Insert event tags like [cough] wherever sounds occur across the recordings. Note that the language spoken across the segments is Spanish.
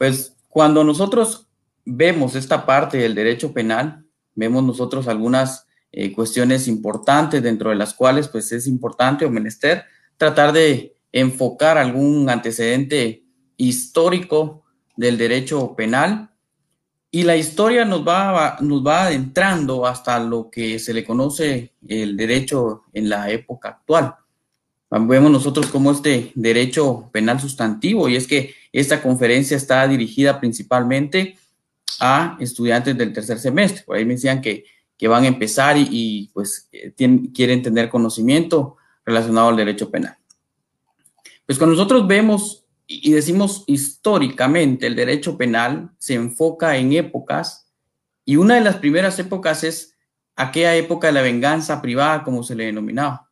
Pues cuando nosotros vemos esta parte del derecho penal, vemos nosotros algunas eh, cuestiones importantes dentro de las cuales pues es importante o menester tratar de enfocar algún antecedente histórico del derecho penal y la historia nos va, nos va adentrando hasta lo que se le conoce el derecho en la época actual. Vemos nosotros como este derecho penal sustantivo y es que esta conferencia está dirigida principalmente a estudiantes del tercer semestre. Por ahí me decían que, que van a empezar y, pues eh, quieren tener conocimiento relacionado al derecho penal. Pues cuando nosotros vemos y decimos históricamente, el derecho penal se enfoca en épocas y una de las primeras épocas es aquella época de la venganza privada, como se le denominaba.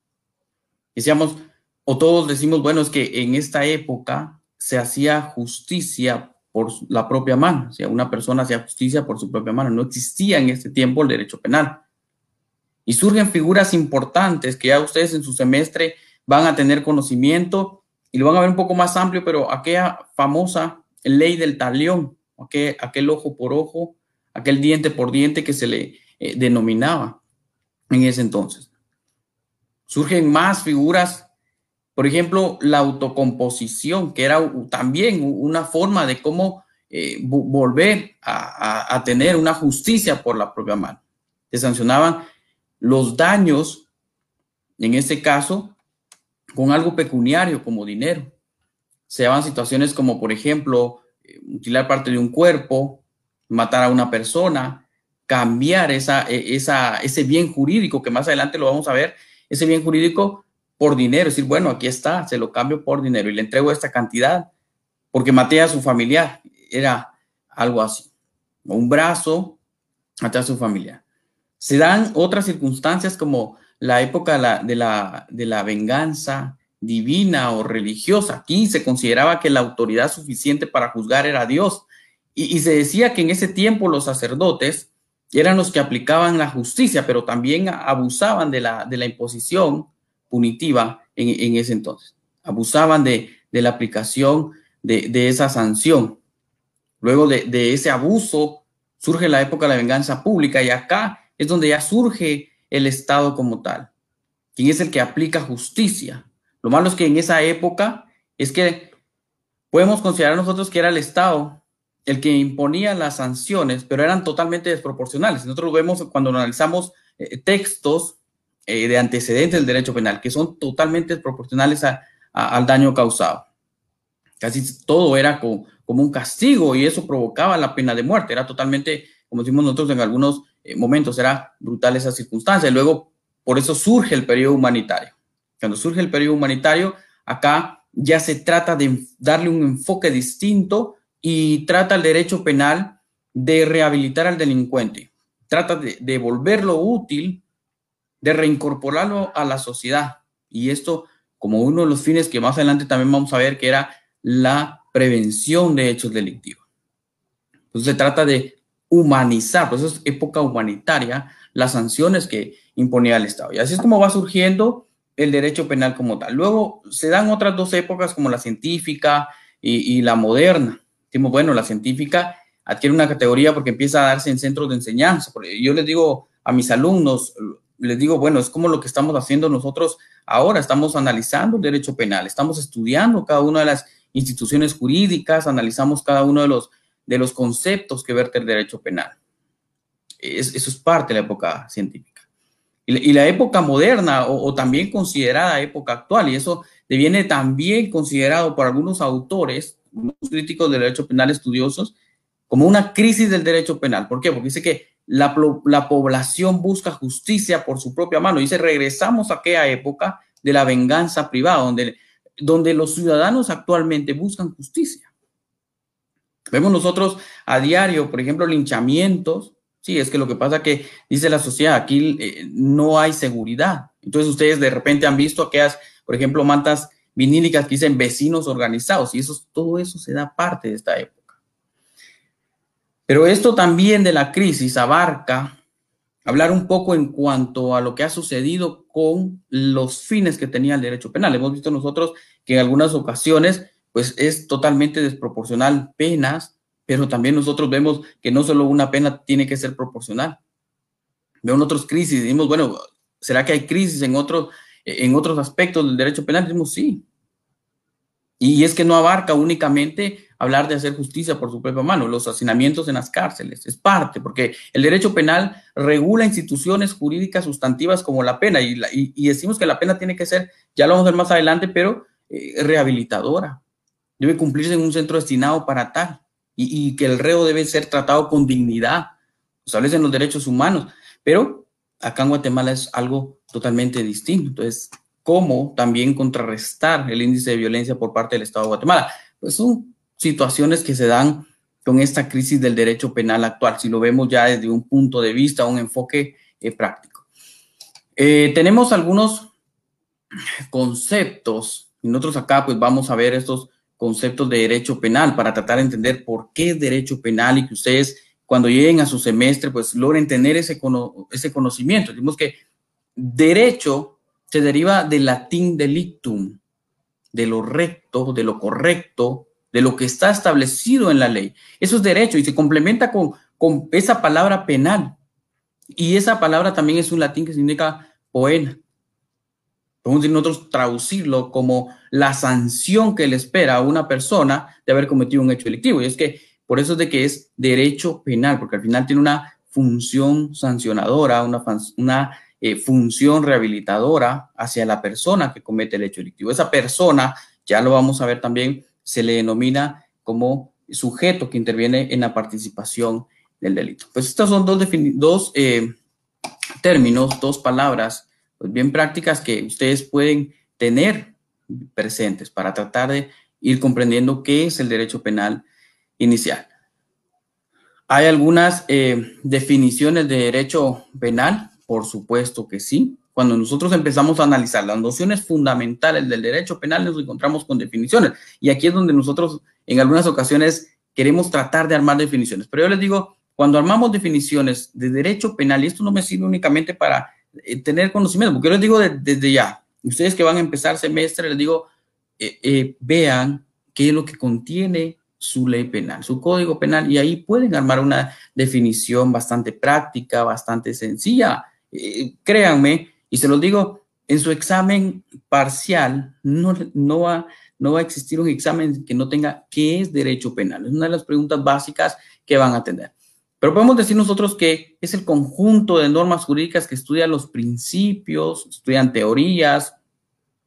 Decíamos, o todos decimos, bueno, es que en esta época se hacía justicia por la propia mano, o sea, una persona hacía justicia por su propia mano, no existía en este tiempo el derecho penal. Y surgen figuras importantes que ya ustedes en su semestre van a tener conocimiento y lo van a ver un poco más amplio, pero aquella famosa ley del talión, aquel, ojo por ojo, aquel diente por diente que se le eh, denominaba en ese entonces. Surgen más figuras, por ejemplo, la autocomposición, que era también una forma de cómo eh, volver a, tener una justicia por la propia mano. Se sancionaban los daños, en este caso, con algo pecuniario como dinero. Se daban situaciones como, por ejemplo, eh, mutilar parte de un cuerpo, matar a una persona, cambiar e, esa, ese bien jurídico, que más adelante lo vamos a ver, ese bien jurídico por dinero, es decir, bueno, aquí está, se lo cambio por dinero y le entrego esta cantidad porque maté a su familiar, era algo así. Un brazo, maté a su familiar. Se dan otras circunstancias como la época de la, de la, venganza divina o religiosa. Aquí se consideraba que la autoridad suficiente para juzgar era Dios. Y, se decía que en ese tiempo los sacerdotes eran los que aplicaban la justicia, pero también abusaban de la, de la imposición punitiva en, ese entonces. Abusaban de, la aplicación de, esa sanción. Luego de, de, ese abuso surge la época de la venganza pública y acá es donde ya surge el Estado como tal, quien es el que aplica justicia. Lo malo es que en esa época es que podemos considerar nosotros que era el Estado el que imponía las sanciones, pero eran totalmente desproporcionales. Nosotros lo vemos cuando analizamos eh, textos eh, de antecedentes del derecho penal, que son totalmente desproporcionales al daño causado. Casi todo era como un castigo y eso provocaba la pena de muerte. Era totalmente, como decimos nosotros en algunos eh, momentos. Era brutal esa circunstancia. Y luego, por eso surge el periodo humanitario. Cuando surge el periodo humanitario, acá ya se trata de darle un enfoque distinto y trata el derecho penal de rehabilitar al delincuente. Trata de, de volverlo útil, de reincorporarlo a la sociedad. Y esto como uno de los fines que más adelante también vamos a ver que era la prevención de hechos delictivos. Entonces se trata de humanizar, pues eso es época humanitaria, las sanciones que imponía el Estado. Y así es como va surgiendo el derecho penal como tal. Luego se dan otras dos épocas como la científica y, la moderna. Decimos, bueno, la científica adquiere una categoría porque empieza a darse en centros de enseñanza. Yo les digo a mis alumnos, les digo, bueno, es como lo que estamos haciendo nosotros ahora, estamos analizando el derecho penal, estamos estudiando cada una de las instituciones jurídicas, analizamos cada uno de los de los conceptos que verte el derecho penal. eso es parte de la época científica. Y, la época moderna o, también considerada época actual, y eso deviene también considerado por algunos autores, críticos del derecho penal estudiosos, como una crisis del derecho penal. ¿Por qué? Porque dice que la, la población busca justicia por su propia mano. Dice, regresamos a aquella época de la venganza privada, donde, donde los ciudadanos actualmente buscan justicia. Vemos nosotros a diario, por ejemplo, linchamientos. Sí, es que lo que pasa que dice la sociedad, aquí eh, no hay seguridad. Entonces ustedes de repente han visto aquellas, por ejemplo, mantas vinílicas que dicen vecinos organizados y eso, todo eso se da parte de esta época. Pero esto también de la crisis abarca hablar un poco en cuanto a lo que ha sucedido con los fines que tenía el derecho penal. Hemos visto nosotros que en algunas ocasiones pues es totalmente desproporcional penas pero también nosotros vemos que no solo una pena tiene que ser proporcional. Vemos otros crisis, decimos, bueno, ¿será que hay crisis en otros, en otros aspectos del derecho penal? Decimos, sí. Y es que no abarca únicamente hablar de hacer justicia por su propia mano, los hacinamientos en las cárceles, es parte, porque el derecho penal regula instituciones jurídicas sustantivas como la pena, y, y, decimos que la pena tiene que ser, ya lo vamos a ver más adelante, pero eh, rehabilitadora, debe cumplirse en un centro destinado para tal y, que el reo debe ser tratado con dignidad. Establecen los derechos humanos, pero acá en Guatemala es algo totalmente distinto. Entonces, ¿cómo también contrarrestar el índice de violencia por parte del Estado de Guatemala? Pues son situaciones que se dan con esta crisis del derecho penal actual, si lo vemos ya desde un punto de vista, un enfoque eh, práctico. Eh, tenemos algunos conceptos, y nosotros acá pues vamos a ver estos conceptos de derecho penal para tratar de entender por qué es derecho penal y que ustedes cuando lleguen a su semestre pues logren tener ese, ese conocimiento. Decimos que derecho se deriva del latín delictum, de lo recto, de lo correcto, de lo que está establecido en la ley. Eso es derecho y se complementa con, con esa palabra penal. Y esa palabra también es un latín que significa poena podemos nosotros traducirlo como la sanción que le espera a una persona de haber cometido un hecho delictivo. Y es que por eso es de que es derecho penal, porque al final tiene una función sancionadora, una, una eh, función rehabilitadora hacia la persona que comete el hecho delictivo. Esa persona, ya lo vamos a ver también, se le denomina como sujeto que interviene en la participación del delito. Pues estos son dos, dos eh, términos, dos palabras pues bien prácticas que ustedes pueden tener presentes para tratar de ir comprendiendo qué es el derecho penal inicial. ¿Hay algunas eh, definiciones de derecho penal? Por supuesto que sí. Cuando nosotros empezamos a analizar las nociones fundamentales del derecho penal, nos encontramos con definiciones. Y aquí es donde nosotros en algunas ocasiones queremos tratar de armar definiciones. Pero yo les digo, cuando armamos definiciones de derecho penal, y esto no me sirve únicamente para eh, tener conocimiento, porque yo les digo desde ya, ustedes que van a empezar semestre, les digo, eh, eh, vean qué es lo que contiene su ley penal, su código penal, y ahí pueden armar una definición bastante práctica, bastante sencilla. créanme, y se los digo, en su examen parcial no, va, va a existir un examen que no tenga qué es derecho penal. Es una de las preguntas básicas que van a tener. Pero podemos decir nosotros que es el conjunto de normas jurídicas que estudian los principios, estudian teorías,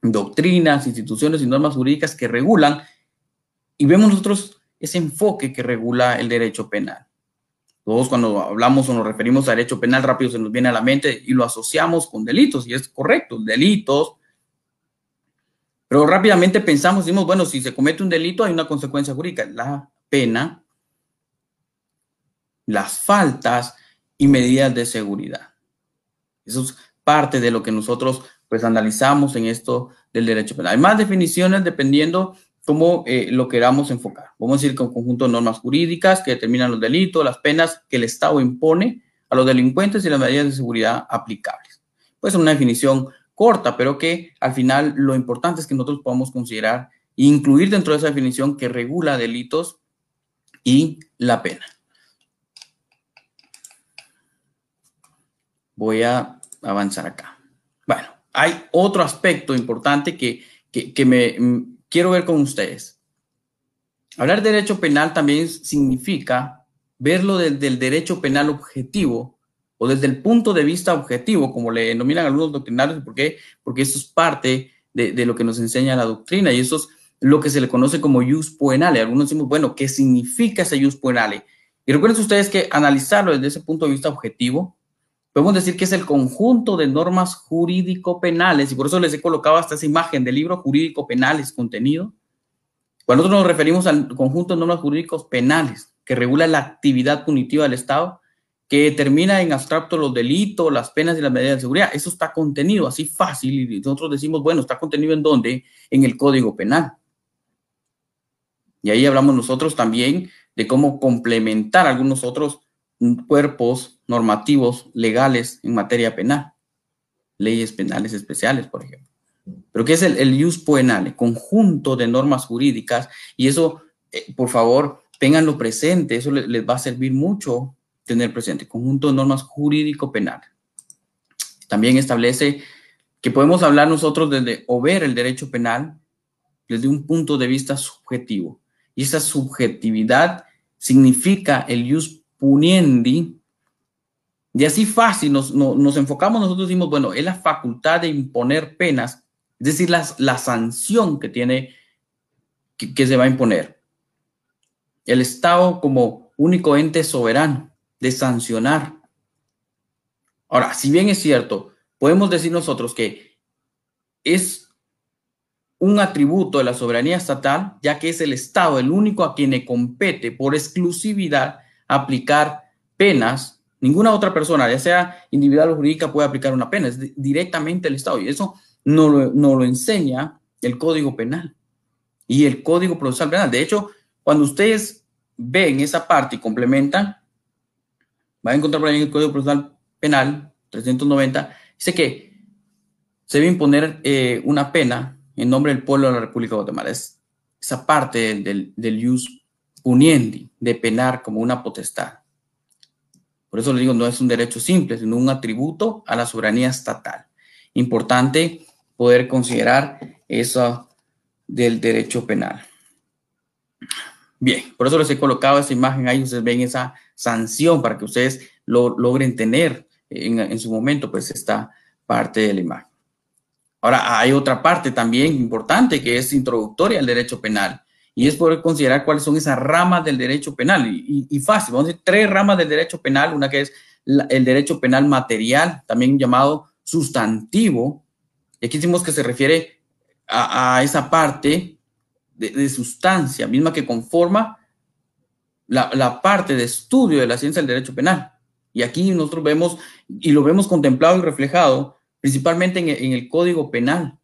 doctrinas, instituciones y normas jurídicas que regulan y vemos nosotros ese enfoque que regula el derecho penal. Todos cuando hablamos o nos referimos a derecho penal rápido se nos viene a la mente y lo asociamos con delitos y es correcto, delitos. Pero rápidamente pensamos, decimos, bueno, si se comete un delito hay una consecuencia jurídica, la pena las faltas y medidas de seguridad. Eso es parte de lo que nosotros pues analizamos en esto del derecho penal. Hay más definiciones dependiendo cómo eh, lo queramos enfocar. Vamos a decir con conjunto de normas jurídicas que determinan los delitos, las penas que el Estado impone a los delincuentes y las medidas de seguridad aplicables. Puede ser una definición corta, pero que al final lo importante es que nosotros podamos considerar e incluir dentro de esa definición que regula delitos y la pena. voy a avanzar acá. Bueno, hay otro aspecto importante que, que, me quiero ver con ustedes. Hablar de derecho penal también significa verlo desde el derecho penal objetivo o desde el punto de vista objetivo, como le denominan algunos doctrinarios, ¿por qué? Porque eso es parte de, lo que nos enseña la doctrina y eso es lo que se le conoce como jus poenale. Algunos decimos, bueno, ¿qué significa ese jus poenale? Y recuerden ustedes que analizarlo desde ese punto de vista objetivo podemos decir que es el conjunto de normas jurídico-penales, y por eso les he colocado hasta esa imagen del libro jurídico-penales contenido. Cuando nosotros nos referimos al conjunto de normas jurídicos penales que regula la actividad punitiva del Estado, que determina en abstracto los delitos, las penas y las medidas de seguridad, eso está contenido así fácil y nosotros decimos, bueno, está contenido en dónde? En el Código Penal. Y ahí hablamos nosotros también de cómo complementar algunos otros cuerpos normativos legales en materia penal, leyes penales especiales, por ejemplo. Pero ¿qué es el, el jus penale? Conjunto de normas jurídicas y eso, eh, por favor, tenganlo presente, eso les, va a servir mucho tener presente. Conjunto de normas jurídico-penal. También establece que podemos hablar nosotros desde o ver el derecho penal desde un punto de vista subjetivo. Y esa subjetividad significa el jus puniendi. Y así fácil nos, nos enfocamos, nosotros decimos, bueno, es la facultad de imponer penas, es decir, la, la sanción que tiene, que, que se va a imponer. El Estado como único ente soberano de sancionar. Ahora, si bien es cierto, podemos decir nosotros que es un atributo de la soberanía estatal, ya que es el Estado el único a quien le compete por exclusividad aplicar penas. Ninguna otra persona, ya sea individual o jurídica, puede aplicar una pena. Es directamente el Estado. Y eso no lo, no lo enseña el Código Penal y el Código Procesal Penal. De hecho, cuando ustedes ven esa parte y complementan, van a encontrar por ahí el Código Procesal Penal 390, dice que se debe imponer eh, una pena en nombre del pueblo de la República de Guatemala. Es esa parte del, del, jus puniendi, de penar como una potestad. Por eso le digo, no es un derecho simple, sino un atributo a la soberanía estatal. Importante poder considerar eso del derecho penal. Bien, por eso les he colocado esa imagen ahí, ustedes ven esa sanción para que ustedes lo logren tener en, en su momento, pues esta parte de la imagen. Ahora, hay otra parte también importante que es introductoria al derecho penal y es poder considerar cuáles son esas ramas del derecho penal. Y, fácil, vamos a decir tres ramas del derecho penal, una que es el derecho penal material, también llamado sustantivo. Y aquí decimos que se refiere a, esa parte de, sustancia misma que conforma la, la parte de estudio de la ciencia del derecho penal. Y aquí nosotros vemos, y lo vemos contemplado y reflejado principalmente en, el Código Penal.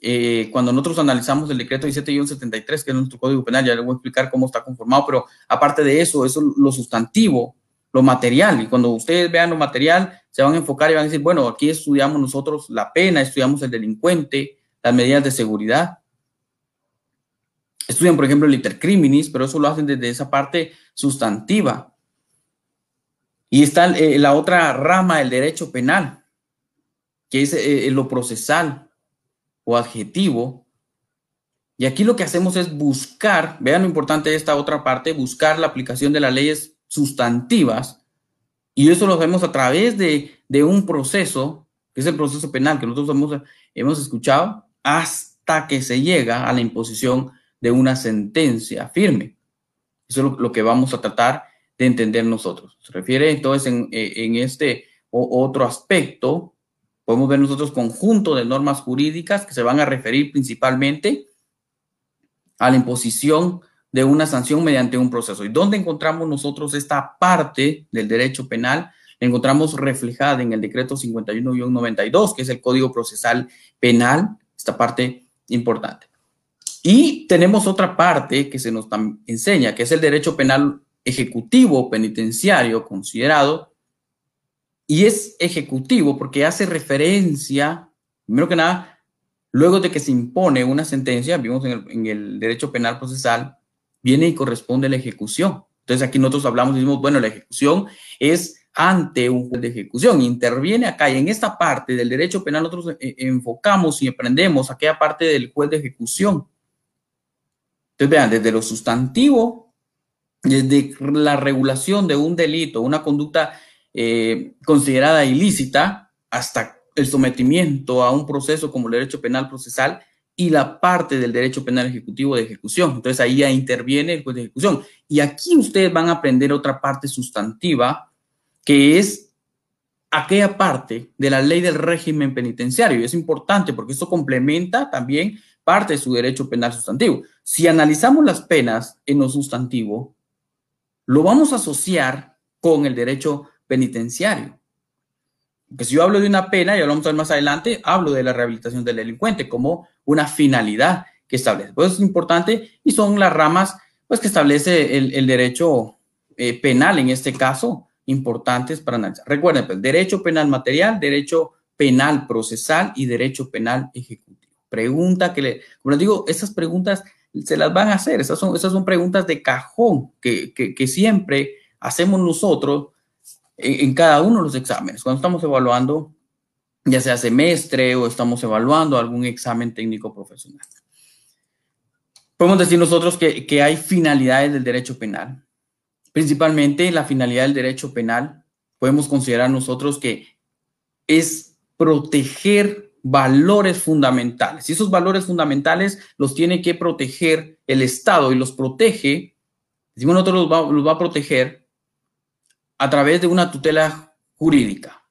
Eh, cuando nosotros analizamos el decreto 17-73, que es nuestro Código Penal, ya les voy a explicar cómo está conformado, pero aparte de eso, eso es lo sustantivo, lo material. Y cuando ustedes vean lo material, se van a enfocar y van a decir, bueno, aquí estudiamos nosotros la pena, estudiamos el delincuente, las medidas de seguridad. Estudian, por ejemplo, el intercriminis, pero eso lo hacen desde esa parte sustantiva. Y está eh, la otra rama del derecho penal, que es eh, lo procesal o adjetivo. Y aquí lo que hacemos es buscar, vean lo importante de esta otra parte, buscar la aplicación de las leyes sustantivas. Y eso lo hacemos a través de, un proceso, que es el proceso penal que nosotros hemos, hemos escuchado, hasta que se llega a la imposición de una sentencia firme. Eso es lo, que vamos a tratar de entender nosotros. Se refiere entonces en, en este otro aspecto Podemos ver nosotros conjunto de normas jurídicas que se van a referir principalmente a la imposición de una sanción mediante un proceso. ¿Y dónde encontramos nosotros esta parte del derecho penal? La encontramos reflejada en el decreto 51-92, que es el Código Procesal Penal, esta parte importante. Y tenemos otra parte que se nos enseña, que es el derecho penal ejecutivo penitenciario considerado y es ejecutivo porque hace referencia, primero que nada, luego de que se impone una sentencia, vimos en el, derecho penal procesal, viene y corresponde la ejecución. Entonces aquí nosotros hablamos y decimos, bueno, la ejecución es ante un juez de ejecución, interviene acá y en esta parte del derecho penal nosotros eh, enfocamos y aprendemos aquella parte del juez de ejecución. Entonces vean, desde lo sustantivo, desde la regulación de un delito, una conducta eh, considerada ilícita hasta el sometimiento a un proceso como el derecho penal procesal y la parte del derecho penal ejecutivo de ejecución. Entonces ahí ya interviene el juez de ejecución. Y aquí ustedes van a aprender otra parte sustantiva que es aquella parte de la ley del régimen penitenciario. Y es importante porque esto complementa también parte de su derecho penal sustantivo. Si analizamos las penas en lo sustantivo, lo vamos a asociar con el derecho penitenciario. Que si yo hablo de una pena, y hablamos más adelante, hablo de la rehabilitación del delincuente como una finalidad que establece. Pues es importante y son las ramas pues, que establece el, derecho eh, penal, en este caso, importantes para analizar. Recuerden, pues, derecho penal material, derecho penal procesal y derecho penal ejecutivo. Pregunta que le, como les digo, esas preguntas se las van a hacer. Esas son, esas son preguntas de cajón que, que, siempre hacemos nosotros en, cada uno de los exámenes. Cuando estamos evaluando, ya sea semestre o estamos evaluando algún examen técnico profesional. Podemos decir nosotros que, hay finalidades del derecho penal. Principalmente la finalidad del derecho penal, podemos considerar nosotros que es proteger valores fundamentales. Y esos valores fundamentales los tiene que proteger el Estado y los protege, decimos nosotros los va, a proteger a través de una tutela jurídica.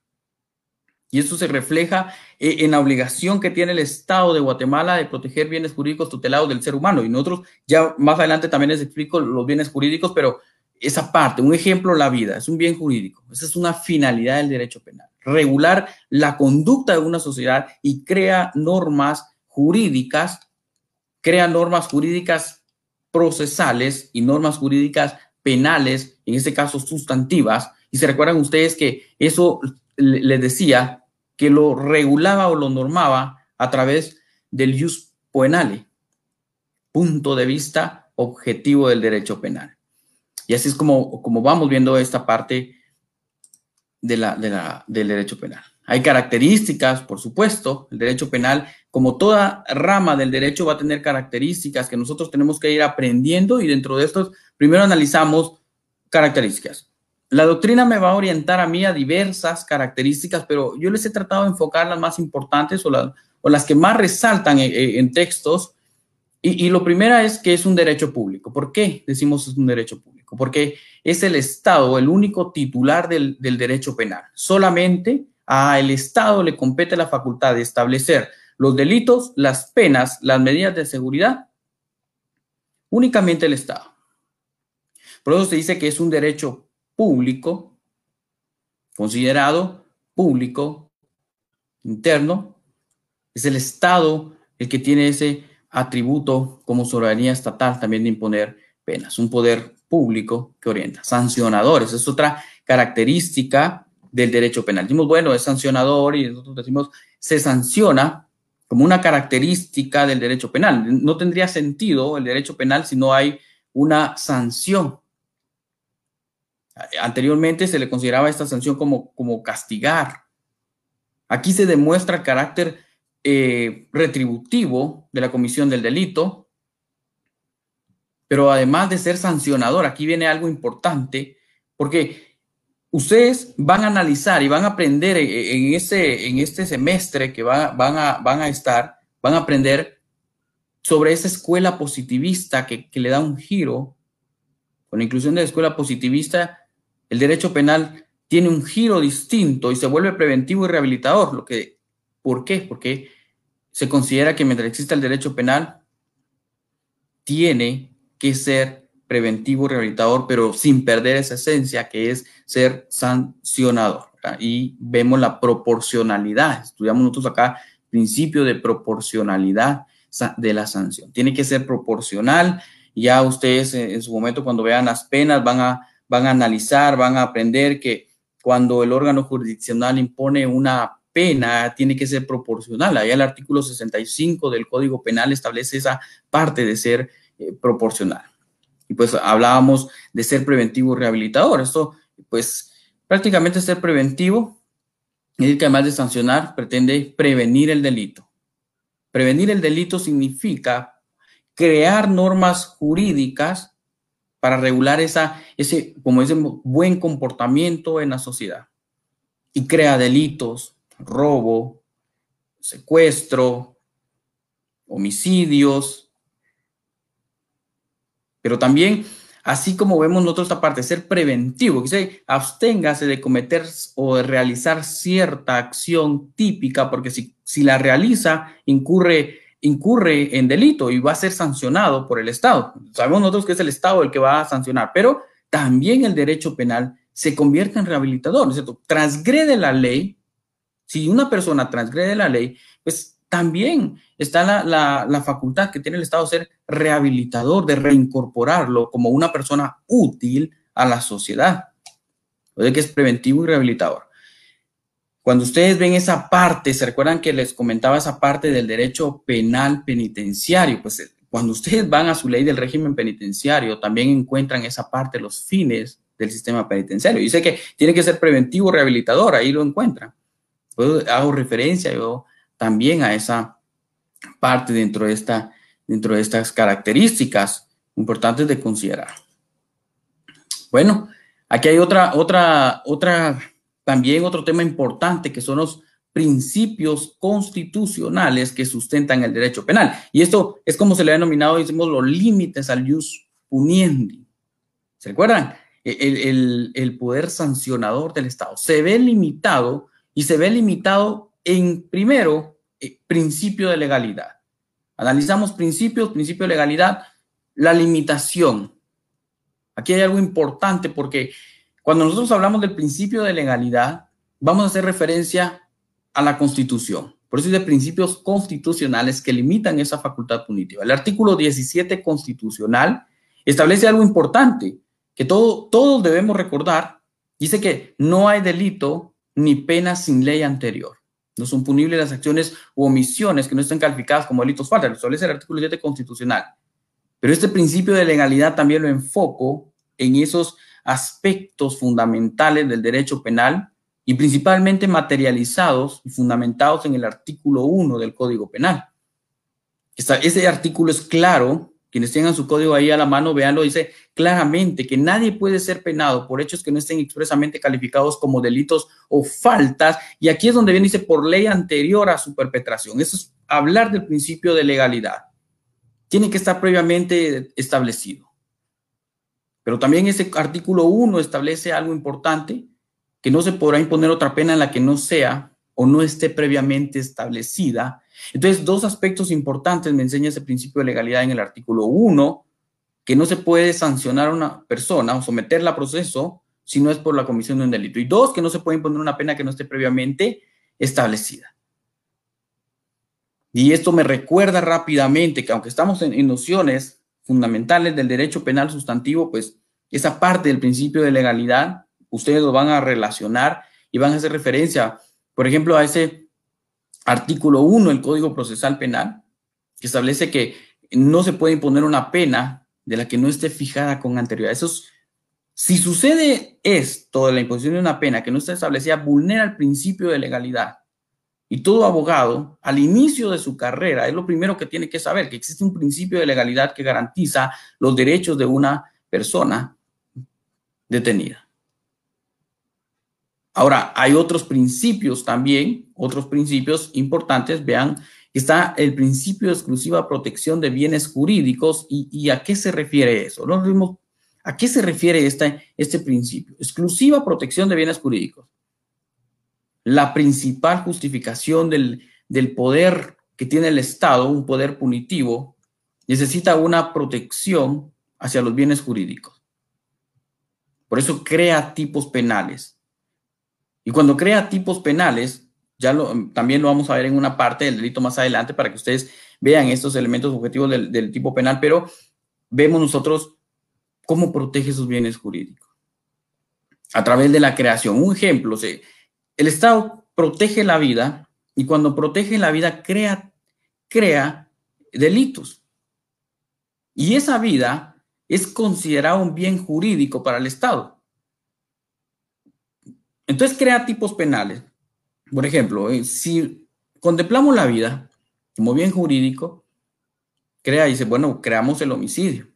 Y eso se refleja eh, en la obligación que tiene el Estado de Guatemala de proteger bienes jurídicos tutelados del ser humano. Y nosotros ya más adelante también les explico los bienes jurídicos, pero esa parte, un ejemplo, la vida, es un bien jurídico. Esa es una finalidad del derecho penal regular la conducta de una sociedad y crea normas jurídicas, crea normas jurídicas procesales y normas jurídicas penales, en este caso sustantivas. Y se recuerdan ustedes que eso les decía que lo regulaba o lo normaba a través del jus poenale, punto de vista objetivo del derecho penal. Y así es como, como vamos viendo esta parte de la, de la, del derecho penal. Hay características, por supuesto, el derecho penal, como toda rama del derecho, va a tener características que nosotros tenemos que ir aprendiendo y dentro de estos, primero analizamos características. La doctrina me va a orientar a mí a diversas características, pero yo les he tratado de enfocar las más importantes o, las, o las que más resaltan en, textos. Y, lo primero es que es un derecho público. ¿Por qué decimos es un derecho público? porque es el Estado el único titular del, derecho penal. Solamente al Estado le compete la facultad de establecer los delitos, las penas, las medidas de seguridad, únicamente el Estado. Por eso se dice que es un derecho público, considerado público, interno. Es el Estado el que tiene ese atributo como soberanía estatal también de imponer penas, un poder público que orienta. Sancionadores, es otra característica del derecho penal. Decimos, bueno, es sancionador y nosotros decimos, se sanciona como una característica del derecho penal. No tendría sentido el derecho penal si no hay una sanción. Anteriormente se le consideraba esta sanción como, como castigar. Aquí se demuestra el carácter eh, retributivo de la comisión del delito, pero además de ser sancionador, aquí viene algo importante, porque ustedes van a analizar y van a aprender en, ese, en este semestre que van, a, van a estar, van a aprender sobre esa escuela positivista que, que le da un giro. Con la inclusión de la escuela positivista, el derecho penal tiene un giro distinto y se vuelve preventivo y rehabilitador. Lo que, ¿Por qué? Porque se considera que mientras exista el derecho penal, tiene que ser preventivo, rehabilitador, pero sin perder esa esencia que es ser sancionador. Y vemos la proporcionalidad. Estudiamos nosotros acá principio de proporcionalidad de la sanción. Tiene que ser proporcional. Ya ustedes en su momento cuando vean las penas van a, van a analizar, van a aprender que cuando el órgano jurisdiccional impone una pena tiene que ser proporcional. Ahí el artículo 65 del Código Penal establece esa parte de ser eh, proporcional. Y pues hablábamos de ser preventivo rehabilitador. Esto, pues prácticamente ser preventivo es que además de sancionar pretende prevenir el delito. Prevenir el delito significa crear normas jurídicas para regular esa, ese, como ese buen comportamiento en la sociedad. Y crea delitos, robo, secuestro, homicidios, pero también, así como vemos nosotros esta parte, ser preventivo, que se absténgase de cometer o de realizar cierta acción típica, porque si, si la realiza, incurre, incurre en delito y va a ser sancionado por el Estado. Sabemos nosotros que es el Estado el que va a sancionar, pero también el derecho penal se convierte en rehabilitador, ¿no es cierto? Transgrede la ley. Si una persona transgrede la ley, pues también está la, facultad que tiene el Estado de ser rehabilitador, de reincorporarlo como una persona útil a la sociedad. O que es preventivo y rehabilitador. Cuando ustedes ven esa parte, se recuerdan que les comentaba esa parte del derecho penal penitenciario, pues cuando ustedes van a su ley del régimen penitenciario, también encuentran esa parte, los fines del sistema penitenciario. Dice que tiene que ser preventivo, rehabilitador, ahí lo encuentran. Pues hago referencia yo también a esa parte dentro de, esta, dentro de estas características importantes de considerar. Bueno, aquí hay otra, otra, otra, también otro tema importante que son los principios constitucionales que sustentan el derecho penal. Y esto es como se le ha denominado, decimos, los límites al jus puniendi. ¿Se recuerdan? El, el, poder sancionador del Estado se ve limitado y se ve limitado en, primero, eh, principio de legalidad. Analizamos principios, principio de legalidad, la limitación. Aquí hay algo importante porque cuando nosotros hablamos del principio de legalidad, vamos a hacer referencia a la Constitución. Por eso es de principios constitucionales que limitan esa facultad punitiva. El artículo 17 constitucional establece algo importante que todo, todos debemos recordar. Dice que no hay delito ni pena sin ley anterior. No son punibles las acciones u omisiones que no estén calificadas como delitos faltas. Lo establece el artículo 17 constitucional. Pero este principio de legalidad también lo enfoco en esos aspectos fundamentales del derecho penal y principalmente materializados y fundamentados en el artículo 1 del Código Penal. ese artículo es claro, quienes tengan su código ahí a la mano, veanlo, dice claramente que nadie puede ser penado por hechos que no estén expresamente calificados como delitos o faltas, y aquí es donde viene, dice, por ley anterior a su perpetración. Eso es hablar del principio de legalidad. Tiene que estar previamente establecido. Pero también ese artículo 1 establece algo importante, que no se podrá imponer otra pena en la que no sea o no esté previamente establecida. Entonces, dos aspectos importantes me enseña ese principio de legalidad en el artículo 1, que no se puede sancionar a una persona o someterla a proceso si no es por la comisión de un delito. Y dos, que no se puede imponer una pena que no esté previamente establecida. Y esto me recuerda rápidamente que aunque estamos en, en nociones fundamentales del derecho penal sustantivo, pues esa parte del principio de legalidad ustedes lo van a relacionar y van a hacer referencia, por ejemplo, a ese artículo 1 del Código Procesal Penal, que establece que no se puede imponer una pena de la que no esté fijada con anterioridad. Eso si sucede esto de la imposición de una pena que no está establecida, vulnera el principio de legalidad. Y todo abogado, al inicio de su carrera, es lo primero que tiene que saber, que existe un principio de legalidad que garantiza los derechos de una persona detenida. Ahora, hay otros principios también, otros principios importantes. Vean, está el principio de exclusiva protección de bienes jurídicos y, a qué se refiere eso. ¿A qué se refiere este, este principio? Exclusiva protección de bienes jurídicos. La principal justificación del, del poder que tiene el Estado, un poder punitivo, necesita una protección hacia los bienes jurídicos. Por eso crea tipos penales y cuando crea tipos penales, ya lo, también lo vamos a ver en una parte del delito más adelante para que ustedes vean estos elementos objetivos del, tipo penal, pero vemos nosotros cómo protege sus bienes jurídicos. A través de la creación. Un ejemplo, el Estado protege la vida y cuando protege la vida crea, crea delitos. Y esa vida es considerada un bien jurídico para el Estado. Entonces crea tipos penales. Por ejemplo, eh, si contemplamos la vida como bien jurídico, crea, dice, bueno, creamos el homicidio.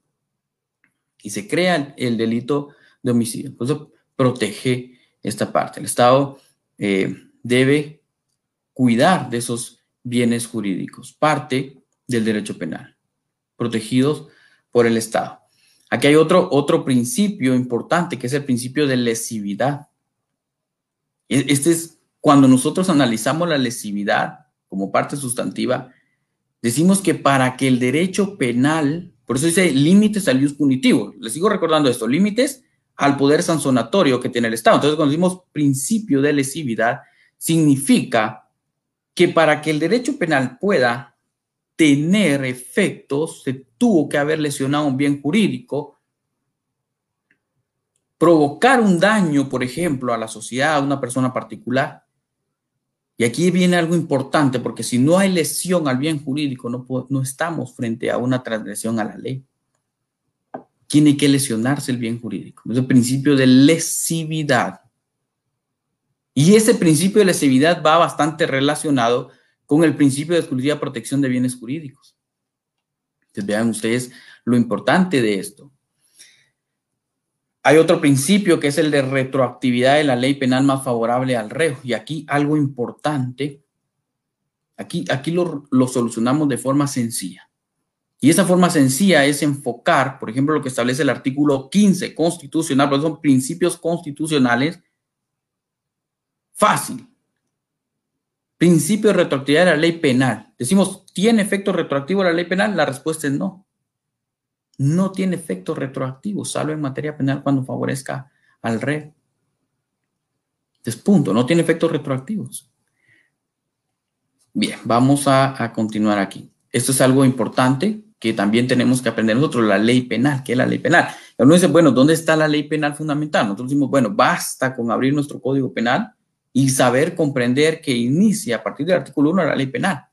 Y se crea el, delito de homicidio. Entonces protege esta parte. El Estado eh, debe cuidar de esos bienes jurídicos, parte del derecho penal, protegidos por el Estado. Aquí hay otro, otro principio importante, que es el principio de lesividad. E, este es cuando nosotros analizamos la lesividad como parte sustantiva, decimos que para que el derecho penal, por eso dice límites al uso punitivo, les sigo recordando esto, límites al poder sancionatorio que tiene el Estado. Entonces, cuando decimos principio de lesividad, significa que para que el derecho penal pueda tener efectos, se tuvo que haber lesionado un bien jurídico provocar un daño, por ejemplo, a la sociedad, a una persona particular. Y aquí viene algo importante, porque si no hay lesión al bien jurídico, no, estamos frente a una transgresión a la ley. Tiene que lesionarse el bien jurídico. Es el principio de lesividad. Y ese principio de lesividad va bastante relacionado con el principio de exclusiva protección de bienes jurídicos. Entonces vean ustedes lo importante de esto. Hay otro principio que es el de retroactividad de la ley penal más favorable al reo. Y aquí algo importante, aquí, aquí lo, lo solucionamos de forma sencilla. Y esa forma sencilla es enfocar, por ejemplo, lo que establece el artículo 15 constitucional, porque son principios constitucionales fácil. Principio de retroactividad de la ley penal. Decimos, ¿tiene efecto retroactivo la ley penal? La respuesta es no no tiene efecto retroactivo, salvo en materia penal cuando favorezca al rey. Es punto, no tiene efectos retroactivos. Bien, vamos a, continuar aquí. Esto es algo importante que también tenemos que aprender nosotros, la ley penal. ¿Qué es la ley penal? Uno dice, bueno, ¿dónde está la ley penal fundamental? Nosotros decimos, bueno, basta con abrir nuestro código penal y saber comprender que inicia a partir del artículo 1 la ley penal.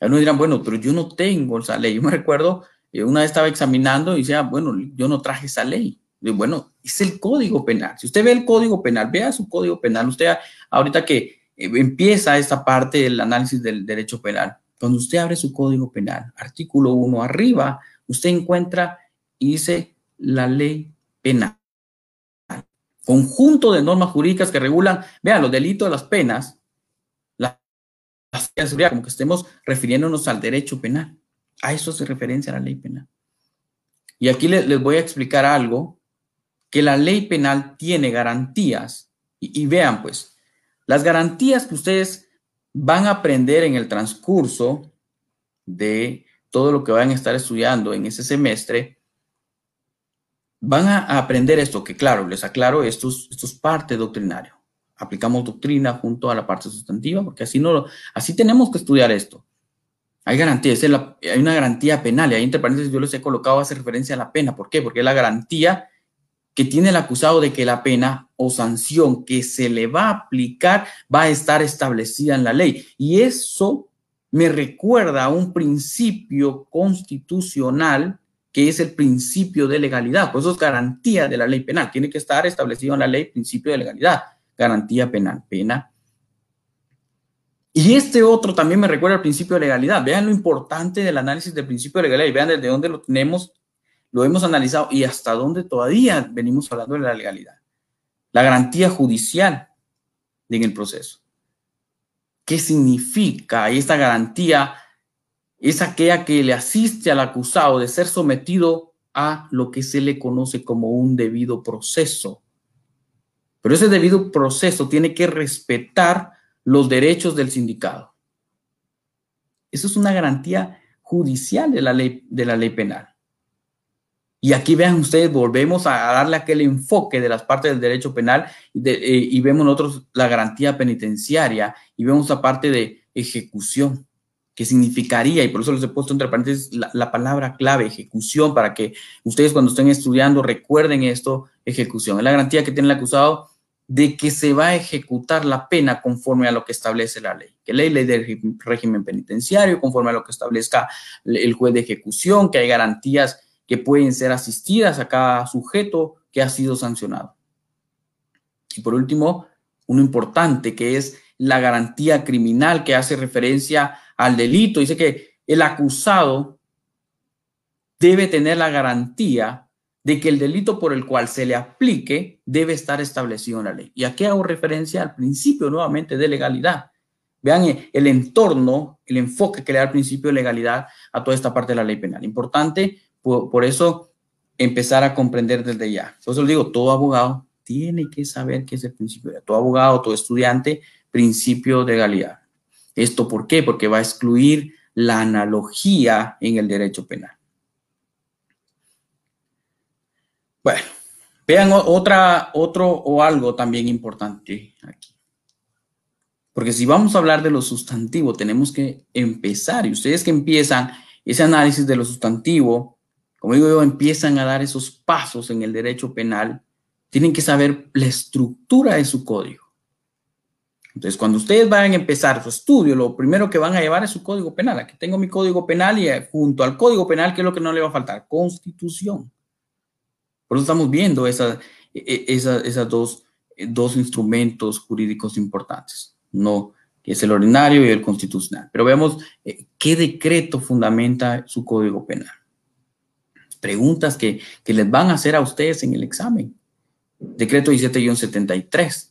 Algunos dirán, bueno, pero yo no tengo esa ley. [laughs] Yo me recuerdo una vez estaba examinando y decía, bueno, yo no traje esa ley. bueno, es el código penal. Si usted ve el código penal, vea su código penal. Usted ahorita que eh, empieza esta parte del análisis del derecho penal, cuando usted abre su código penal, artículo 1 arriba, usted encuentra y dice la ley penal. Conjunto de normas jurídicas que regulan, vean, los delitos, las penas, las, seguridad, como que estemos refiriéndonos al derecho penal. A eso se referencia la ley penal. Y aquí les, voy a explicar algo, que la ley penal tiene garantías. Y, vean, pues, las garantías que ustedes van a aprender en el transcurso de todo lo que van a estar estudiando en ese semestre, van a aprender esto, que claro, les aclaro, esto es, esto es parte doctrinario. Aplicamos doctrina junto a la parte sustantiva, porque así, no, así tenemos que estudiar esto. Hay garantía, hay una garantía penal, y ahí entre paréntesis yo les he colocado, hace referencia a la pena. ¿Por qué? Porque es la garantía que tiene el acusado de que la pena o sanción que se le va a aplicar va a estar establecida en la ley. Y eso me recuerda a un principio constitucional que es el principio de legalidad. Por eso es garantía de la ley penal. Tiene que estar establecido en la ley principio de legalidad. Garantía penal, pena y este otro también me recuerda al principio de legalidad. Vean lo importante del análisis del principio de legalidad y vean desde dónde lo tenemos, lo hemos analizado y hasta dónde todavía venimos hablando de la legalidad. La garantía judicial en el proceso. ¿Qué significa esta garantía? Es aquella que le asiste al acusado de ser sometido a lo que se le conoce como un debido proceso. Pero ese debido proceso tiene que respetar los derechos del sindicado. Eso es una garantía judicial de la ley, de la ley penal. Y aquí vean ustedes, volvemos a darle aquel enfoque de las partes del derecho penal eh, y vemos nosotros la garantía penitenciaria y vemos la parte de ejecución, que significaría, y por eso les he puesto entre paréntesis la, la palabra clave, ejecución, para que ustedes cuando estén estudiando recuerden esto, ejecución. Es la garantía que tiene el acusado de que se va a ejecutar la pena conforme a lo que establece la ley. Que ley, ley del régimen penitenciario, conforme a lo que establezca el juez de ejecución, que hay garantías que pueden ser asistidas a cada sujeto que ha sido sancionado. Y por último, uno importante que es la garantía criminal que hace referencia al delito. Dice que el acusado debe tener la garantía de que el delito por el cual se le aplique debe estar establecido en la ley. Y aquí hago referencia al principio nuevamente de legalidad. Vean eh, el entorno, el enfoque que le da el principio de legalidad a toda esta parte de la ley penal. Importante, por, eso, empezar a comprender desde ya. Por eso digo, todo abogado tiene que saber qué es el principio de todo abogado, todo estudiante, principio de legalidad. ¿Esto por qué? Porque va a excluir la analogía en el derecho penal. Bueno, vean otra, otro o algo también importante aquí. Porque si vamos a hablar de lo sustantivo, tenemos que empezar. Y ustedes que empiezan ese análisis de lo sustantivo, como digo yo, empiezan a dar esos pasos en el derecho penal, tienen que saber la estructura de su código. Entonces, cuando ustedes vayan a empezar su estudio, lo primero que van a llevar es su código penal. Aquí tengo mi código penal y eh, junto al código penal, ¿qué es lo que no le va a faltar? Constitución. Por eso estamos viendo esas, e, e, esas, dos, eh, dos instrumentos jurídicos importantes, no que es el ordinario y el constitucional. Pero veamos eh, qué decreto fundamenta su código penal. Preguntas que, que les van a hacer a ustedes en el examen. Decreto 17-73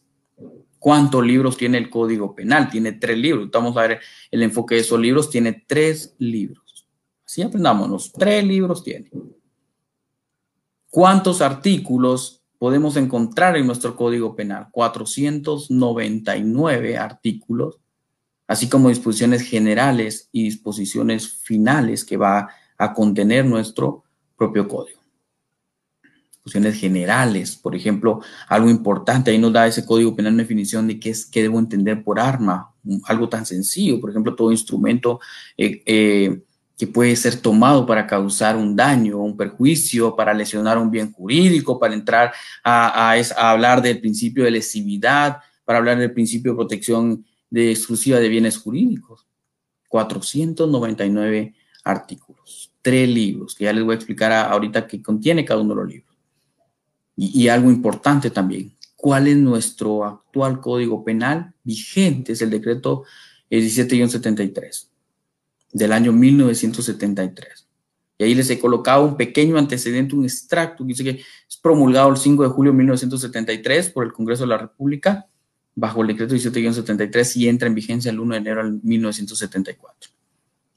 ¿Cuántos libros tiene el Código Penal? Tiene tres libros. Vamos a ver el enfoque de esos libros. Tiene tres libros. Así aprendámonos. Tres libros tiene. ¿Cuántos artículos podemos encontrar en nuestro Código Penal? 499 artículos, así como disposiciones generales y disposiciones finales que va a contener nuestro propio código discusiones generales. Por ejemplo, algo importante, ahí nos da ese código penal una definición de qué es qué debo entender por arma, algo tan sencillo, por ejemplo, todo instrumento eh, eh, que puede ser tomado para causar un daño, un perjuicio, para lesionar un bien jurídico, para entrar a, a hablar del principio de lesividad, para hablar del principio de protección de exclusiva de bienes jurídicos. 499 artículos, tres libros, que ya les voy a explicar ahorita qué contiene cada uno de los libros. Y, algo importante también, ¿cuál es nuestro actual código penal vigente? Es el decreto 17-73 del año 1973. Y ahí les he colocado un pequeño antecedente, un extracto que dice que es promulgado el 5 de julio de 1973 por el Congreso de la República bajo el decreto 17-73 y entra en vigencia el 1 de enero de 1974.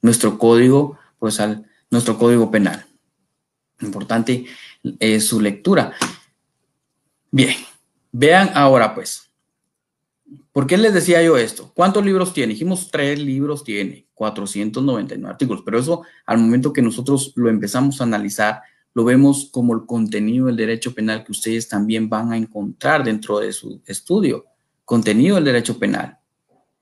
Nuestro código, pues al, nuestro código penal. Importante es su lectura. Bien, vean ahora pues. ¿Por qué les decía yo esto? ¿Cuántos libros tiene? Dijimos tres libros tiene, 499 artículos, pero eso al momento que nosotros lo empezamos a analizar, lo vemos como el contenido del derecho penal que ustedes también van a encontrar dentro de su estudio, contenido del derecho penal.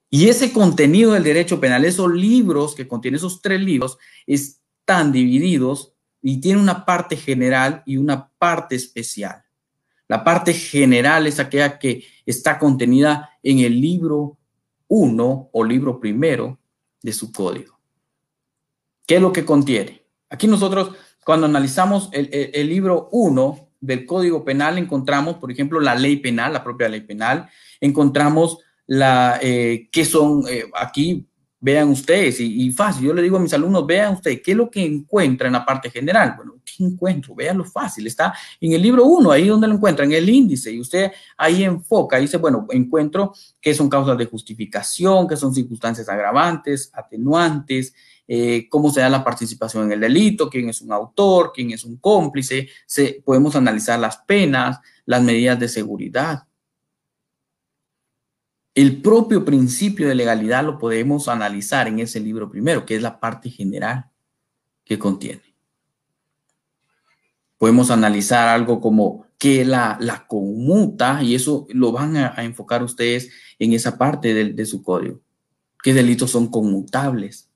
Y ese contenido del derecho penal, esos libros que contienen esos tres libros, están divididos y tienen una parte general y una parte especial. La parte general es aquella que está contenida en el libro 1 o libro primero de su código. ¿Qué es lo que contiene? Aquí nosotros, cuando analizamos el, libro 1 del Código Penal, encontramos, por ejemplo, la ley penal, la propia ley penal, encontramos la, eh, que son, eh, aquí vean ustedes, y, fácil, yo le digo a mis alumnos, vean ustedes, ¿qué es lo que encuentra en la parte general? Bueno, ¿qué encuentro? Vean lo fácil, está en el libro 1, ahí donde lo encuentran, en el índice, y usted ahí enfoca, dice, bueno, encuentro qué son causas de justificación, qué son circunstancias agravantes, atenuantes, eh, cómo se da la participación en el delito, quién es un autor, quién es un cómplice, se, podemos analizar las penas, las medidas de seguridad, el propio principio de legalidad lo podemos analizar en ese libro primero, que es la parte general que contiene. Podemos analizar algo como que la, la conmuta, y eso lo van a, enfocar ustedes en esa parte de, de su código. ¿Qué delitos son conmutables?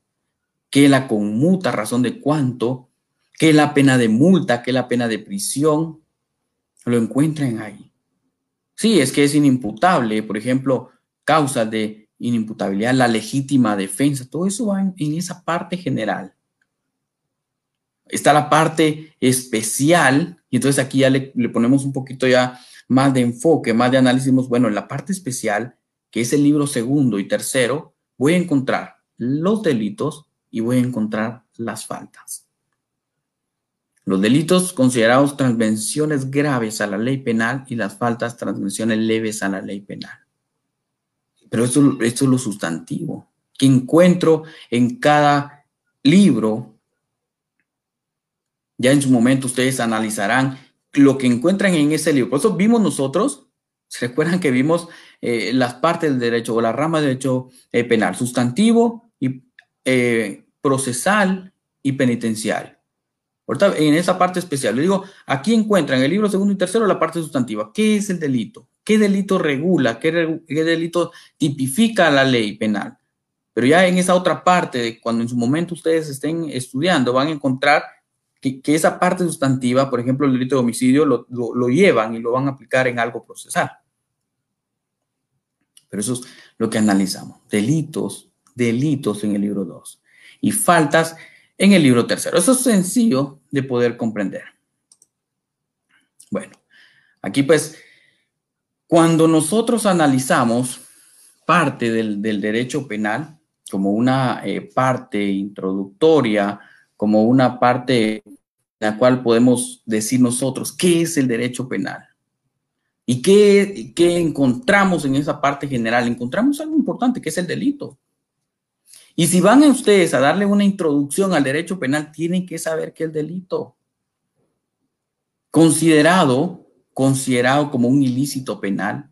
¿Qué la conmuta, razón de cuánto? ¿Qué la pena de multa? ¿Qué la pena de prisión? Lo encuentran ahí. Sí, es que es inimputable. Por ejemplo, causas de inimputabilidad, la legítima defensa, todo eso va en, esa parte general. Está la parte especial, y entonces aquí ya le, ponemos un poquito ya más de enfoque, más de análisis. Bueno, en la parte especial, que es el libro segundo y tercero, voy a encontrar los delitos y voy a encontrar las faltas. Los delitos considerados transgresiones graves a la ley penal y las faltas transgresiones leves a la ley penal. Pero esto, esto es lo sustantivo que encuentro en cada libro. Ya en su momento ustedes analizarán lo que encuentran en ese libro. Por eso vimos nosotros, ¿se recuerdan que vimos eh, las partes del derecho o la rama del derecho eh, penal? Sustantivo y eh, procesal y penitenciario. Ahorita en esa parte especial, le digo, aquí encuentran en el libro segundo y tercero la parte sustantiva. ¿Qué es el delito? ¿Qué delito regula? ¿Qué, delito tipifica la ley penal? Pero ya en esa otra parte, cuando en su momento ustedes estén estudiando, van a encontrar que, esa parte sustantiva, por ejemplo, el delito de homicidio, lo, llevan y lo van a aplicar en algo procesal. Pero eso es lo que analizamos. Delitos, delitos en el libro 2 y faltas en el libro tercero. Eso es sencillo de poder comprender. Bueno, aquí pues, cuando nosotros analizamos parte del, derecho penal como una eh, parte introductoria, como una parte en la cual podemos decir nosotros qué es el derecho penal. ¿Y qué, qué encontramos en esa parte general? Encontramos algo importante, que es el delito. Y si van a ustedes a darle una introducción al derecho penal, tienen que saber qué es el delito. Considerado, considerado como un ilícito penal,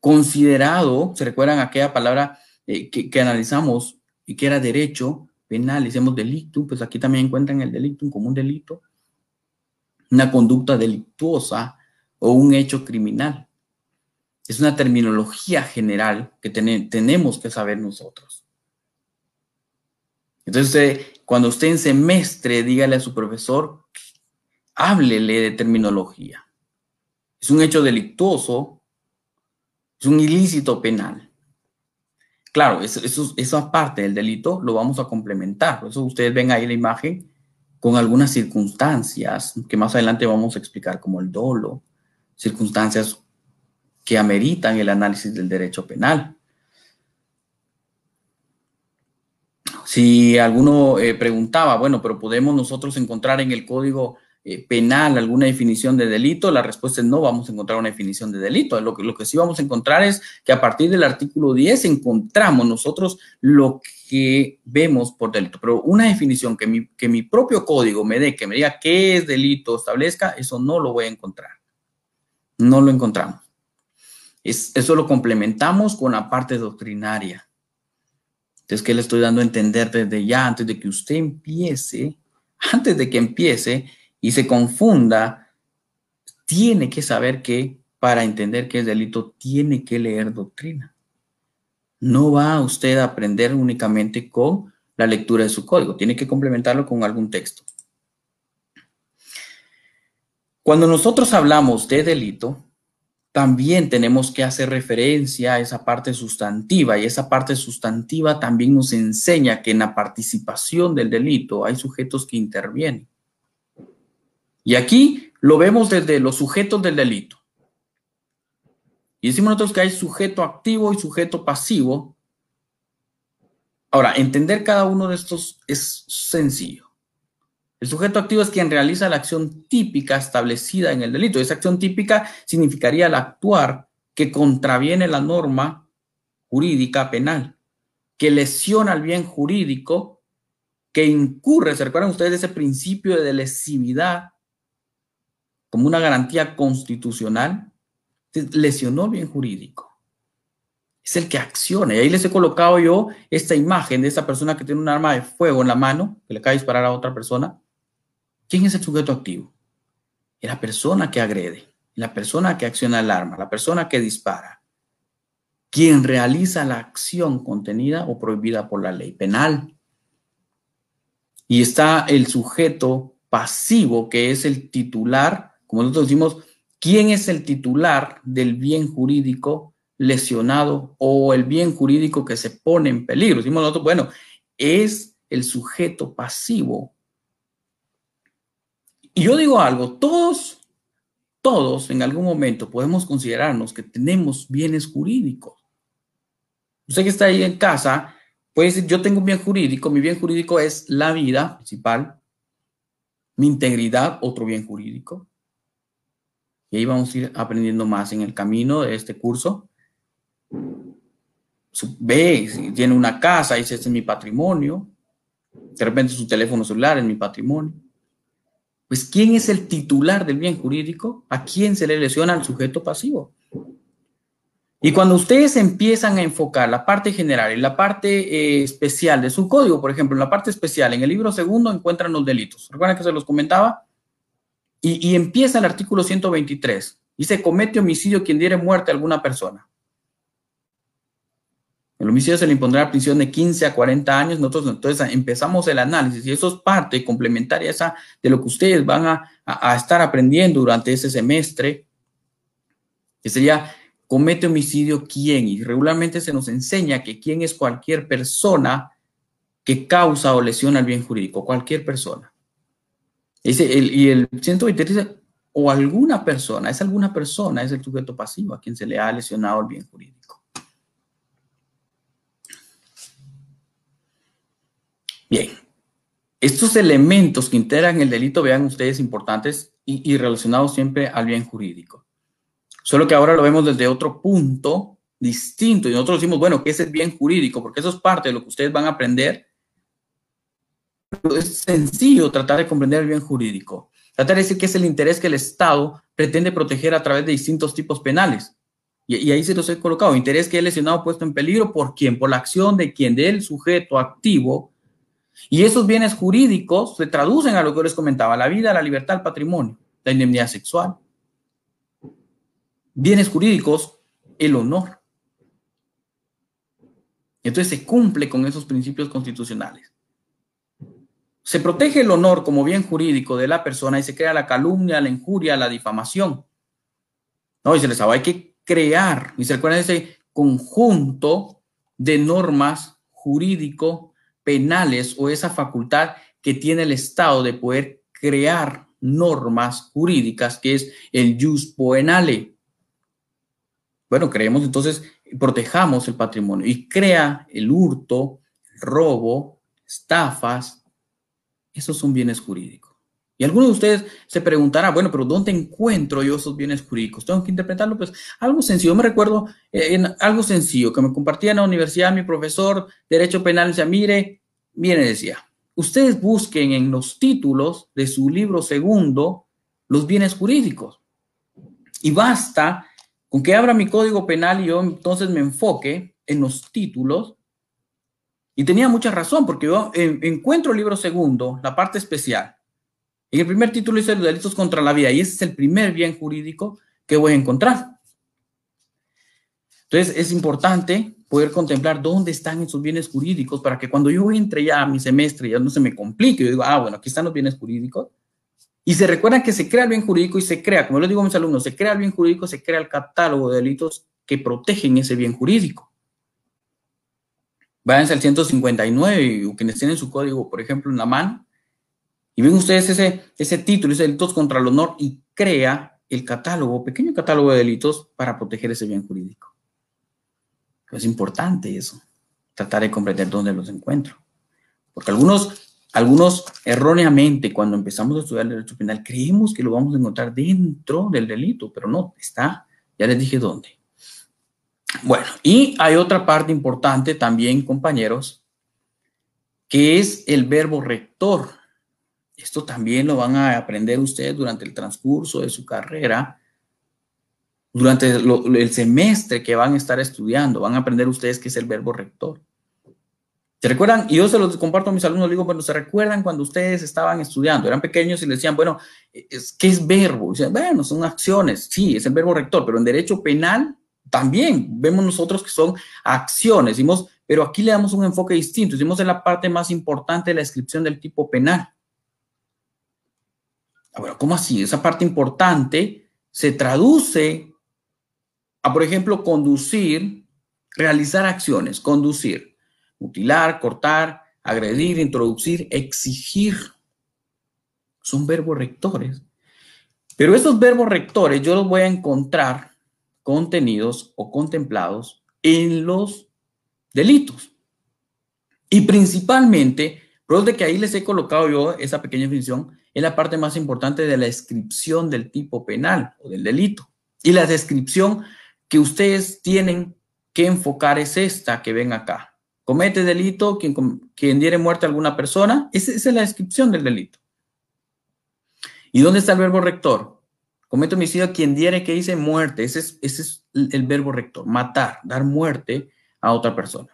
considerado, ¿se recuerdan aquella palabra eh, que, analizamos y que era derecho penal? Decíamos delito, pues aquí también encuentran el delito como un delito, una conducta delictuosa o un hecho criminal. Es una terminología general que tenemos que saber nosotros. Entonces, cuando usted en semestre, dígale a su profesor, háblele de terminología. Es un hecho delictuoso, es un ilícito penal. Claro, eso, eso, esa parte del delito lo vamos a complementar. Por eso ustedes ven ahí la imagen con algunas circunstancias que más adelante vamos a explicar, como el dolo, circunstancias que ameritan el análisis del derecho penal. Si alguno eh, preguntaba, bueno, pero podemos nosotros encontrar en el código eh, penal alguna definición de delito, la respuesta es no vamos a encontrar una definición de delito. Lo que, lo que sí vamos a encontrar es que a partir del artículo 10 encontramos nosotros lo que vemos por delito. Pero una definición que mi, que mi propio código me dé, que me diga qué es delito, establezca, eso no lo voy a encontrar. No lo encontramos. Es, eso lo complementamos con la parte doctrinaria. Entonces, ¿qué le estoy dando a entender desde ya, antes de que usted empiece, antes de que empiece y se confunda, tiene que saber que para entender qué es delito, tiene que leer doctrina. No va usted a aprender únicamente con la lectura de su código, tiene que complementarlo con algún texto. Cuando nosotros hablamos de delito, también tenemos que hacer referencia a esa parte sustantiva y esa parte sustantiva también nos enseña que en la participación del delito hay sujetos que intervienen. Y aquí lo vemos desde los sujetos del delito. Y decimos nosotros que hay sujeto activo y sujeto pasivo. Ahora, entender cada uno de estos es sencillo. El sujeto activo es quien realiza la acción típica establecida en el delito. Esa acción típica significaría el actuar que contraviene la norma jurídica penal, que lesiona el bien jurídico, que incurre, ¿se recuerdan ustedes de ese principio de lesividad como una garantía constitucional? Lesionó bien jurídico. Es el que acciona. Y ahí les he colocado yo esta imagen de esta persona que tiene un arma de fuego en la mano, que le acaba de disparar a otra persona ¿Quién es el sujeto activo? Es la persona que agrede, la persona que acciona el arma, la persona que dispara, quien realiza la acción contenida o prohibida por la ley penal. Y está el sujeto pasivo, que es el titular, como nosotros decimos, ¿quién es el titular del bien jurídico lesionado o el bien jurídico que se pone en peligro? Decimos nosotros, bueno, es el sujeto pasivo y yo digo algo, todos, todos en algún momento podemos considerarnos que tenemos bienes jurídicos. Usted que está ahí en casa puede decir, yo tengo un bien jurídico, mi bien jurídico es la vida principal, mi integridad, otro bien jurídico. Y ahí vamos a ir aprendiendo más en el camino de este curso. Ve, tiene una casa, dice, este es mi patrimonio. De repente su teléfono celular es mi patrimonio. Pues, ¿quién es el titular del bien jurídico? ¿A quién se le lesiona al sujeto pasivo? Y cuando ustedes empiezan a enfocar la parte general y la parte eh, especial de su código, por ejemplo, en la parte especial, en el libro segundo encuentran los delitos. ¿Recuerdan que se los comentaba? Y, empieza el artículo 123. Dice, comete homicidio quien diere muerte a alguna persona. El homicidio se le impondrá prisión de 15 a 40 años. Nosotros entonces empezamos el análisis y eso es parte complementaria de lo que ustedes van a, estar aprendiendo durante ese semestre, que sería comete homicidio quién. Y regularmente se nos enseña que quién es cualquier persona que causa o lesiona el bien jurídico, cualquier persona. Y el 123 dice, o alguna persona, es alguna persona, es el sujeto pasivo a quien se le ha lesionado el bien jurídico. Bien, estos elementos que integran el delito, vean ustedes, importantes y, relacionados siempre al bien jurídico. Solo que ahora lo vemos desde otro punto distinto y nosotros decimos, bueno, ¿qué es el bien jurídico? Porque eso es parte de lo que ustedes van a aprender. Es sencillo tratar de comprender el bien jurídico. Tratar de decir que es el interés que el Estado pretende proteger a través de distintos tipos penales. Y, ahí se los he colocado. Interés que es lesionado puesto en peligro por quién? Por la acción de quien, del sujeto activo y esos bienes jurídicos se traducen a lo que les comentaba, la vida, la libertad, el patrimonio, la indemnidad sexual. Bienes jurídicos, el honor. Entonces se cumple con esos principios constitucionales. Se protege el honor como bien jurídico de la persona y se crea la calumnia, la injuria, la difamación. No, y se les sabe, hay que crear, y se recuerda ese conjunto de normas jurídico penales o esa facultad que tiene el Estado de poder crear normas jurídicas, que es el jus poenale. Bueno, creemos entonces, protejamos el patrimonio y crea el hurto, el robo, estafas, esos son bienes jurídicos. Y algunos de ustedes se preguntarán, bueno, pero ¿dónde encuentro yo esos bienes jurídicos? Tengo que interpretarlo, pues algo sencillo. me recuerdo eh, en algo sencillo que me compartía en la universidad mi profesor de Derecho Penal. Decía, mire, mire, decía, ustedes busquen en los títulos de su libro segundo los bienes jurídicos. Y basta con que abra mi código penal y yo entonces me enfoque en los títulos. Y tenía mucha razón, porque yo encuentro el libro segundo, la parte especial en el primer título dice los delitos contra la vida y ese es el primer bien jurídico que voy a encontrar. Entonces es importante poder contemplar dónde están esos bienes jurídicos para que cuando yo entre ya a mi semestre ya no se me complique, yo digo, ah, bueno, aquí están los bienes jurídicos. Y se recuerdan que se crea el bien jurídico y se crea, como les digo a mis alumnos, se crea el bien jurídico, se crea el catálogo de delitos que protegen ese bien jurídico. Váyanse al 159 y quienes tienen su código, por ejemplo, en la mano, y ven ustedes ese, ese título, ese delitos contra el honor, y crea el catálogo, pequeño catálogo de delitos para proteger ese bien jurídico. Es importante eso, tratar de comprender dónde los encuentro. Porque algunos, algunos erróneamente, cuando empezamos a estudiar el derecho penal, creemos que lo vamos a encontrar dentro del delito, pero no, está, ya les dije dónde. Bueno, y hay otra parte importante también, compañeros, que es el verbo rector. Esto también lo van a aprender ustedes durante el transcurso de su carrera, durante el semestre que van a estar estudiando. Van a aprender ustedes qué es el verbo rector. ¿Se recuerdan? Y yo se los comparto a mis alumnos, digo, bueno, ¿se recuerdan cuando ustedes estaban estudiando? Eran pequeños y les decían, bueno, ¿qué es verbo? Dicen, bueno, son acciones. Sí, es el verbo rector, pero en derecho penal también vemos nosotros que son acciones. Pero aquí le damos un enfoque distinto. Decimos en la parte más importante de la descripción del tipo penal. Bueno, ¿cómo así? Esa parte importante se traduce a, por ejemplo, conducir, realizar acciones, conducir, mutilar, cortar, agredir, introducir, exigir. Son verbos rectores. Pero esos verbos rectores yo los voy a encontrar contenidos o contemplados en los delitos. Y principalmente, por de que ahí les he colocado yo esa pequeña definición, es la parte más importante de la descripción del tipo penal o del delito. Y la descripción que ustedes tienen que enfocar es esta que ven acá. Comete delito quien, quien diere muerte a alguna persona. Esa, es la descripción del delito. ¿Y dónde está el verbo rector? Comete homicidio quien diere que dice muerte. Ese es, ese es el verbo rector. Matar, dar muerte a otra persona.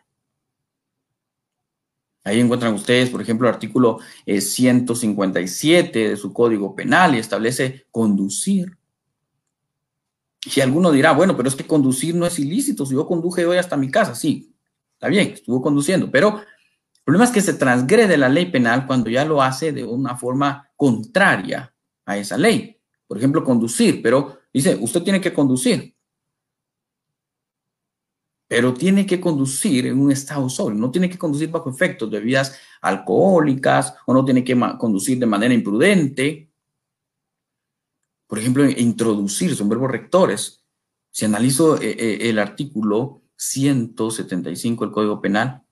Ahí encuentran ustedes, por ejemplo, el artículo 157 eh, de su Código Penal y establece conducir. Y alguno dirá, bueno, pero es que conducir no es ilícito. Si yo conduje hoy hasta mi casa, sí, está bien, estuvo conduciendo, pero el problema es que se transgrede la ley penal cuando ya lo hace de una forma contraria a esa ley. Por ejemplo, conducir, pero dice, usted tiene que conducir. pero tiene que conducir en un estado sobrio, no tiene que conducir bajo efectos de bebidas alcohólicas o no tiene que conducir de manera imprudente. Por ejemplo, introducir son verbos rectores. Si analizo eh, eh, el artículo 175 del Código Penal,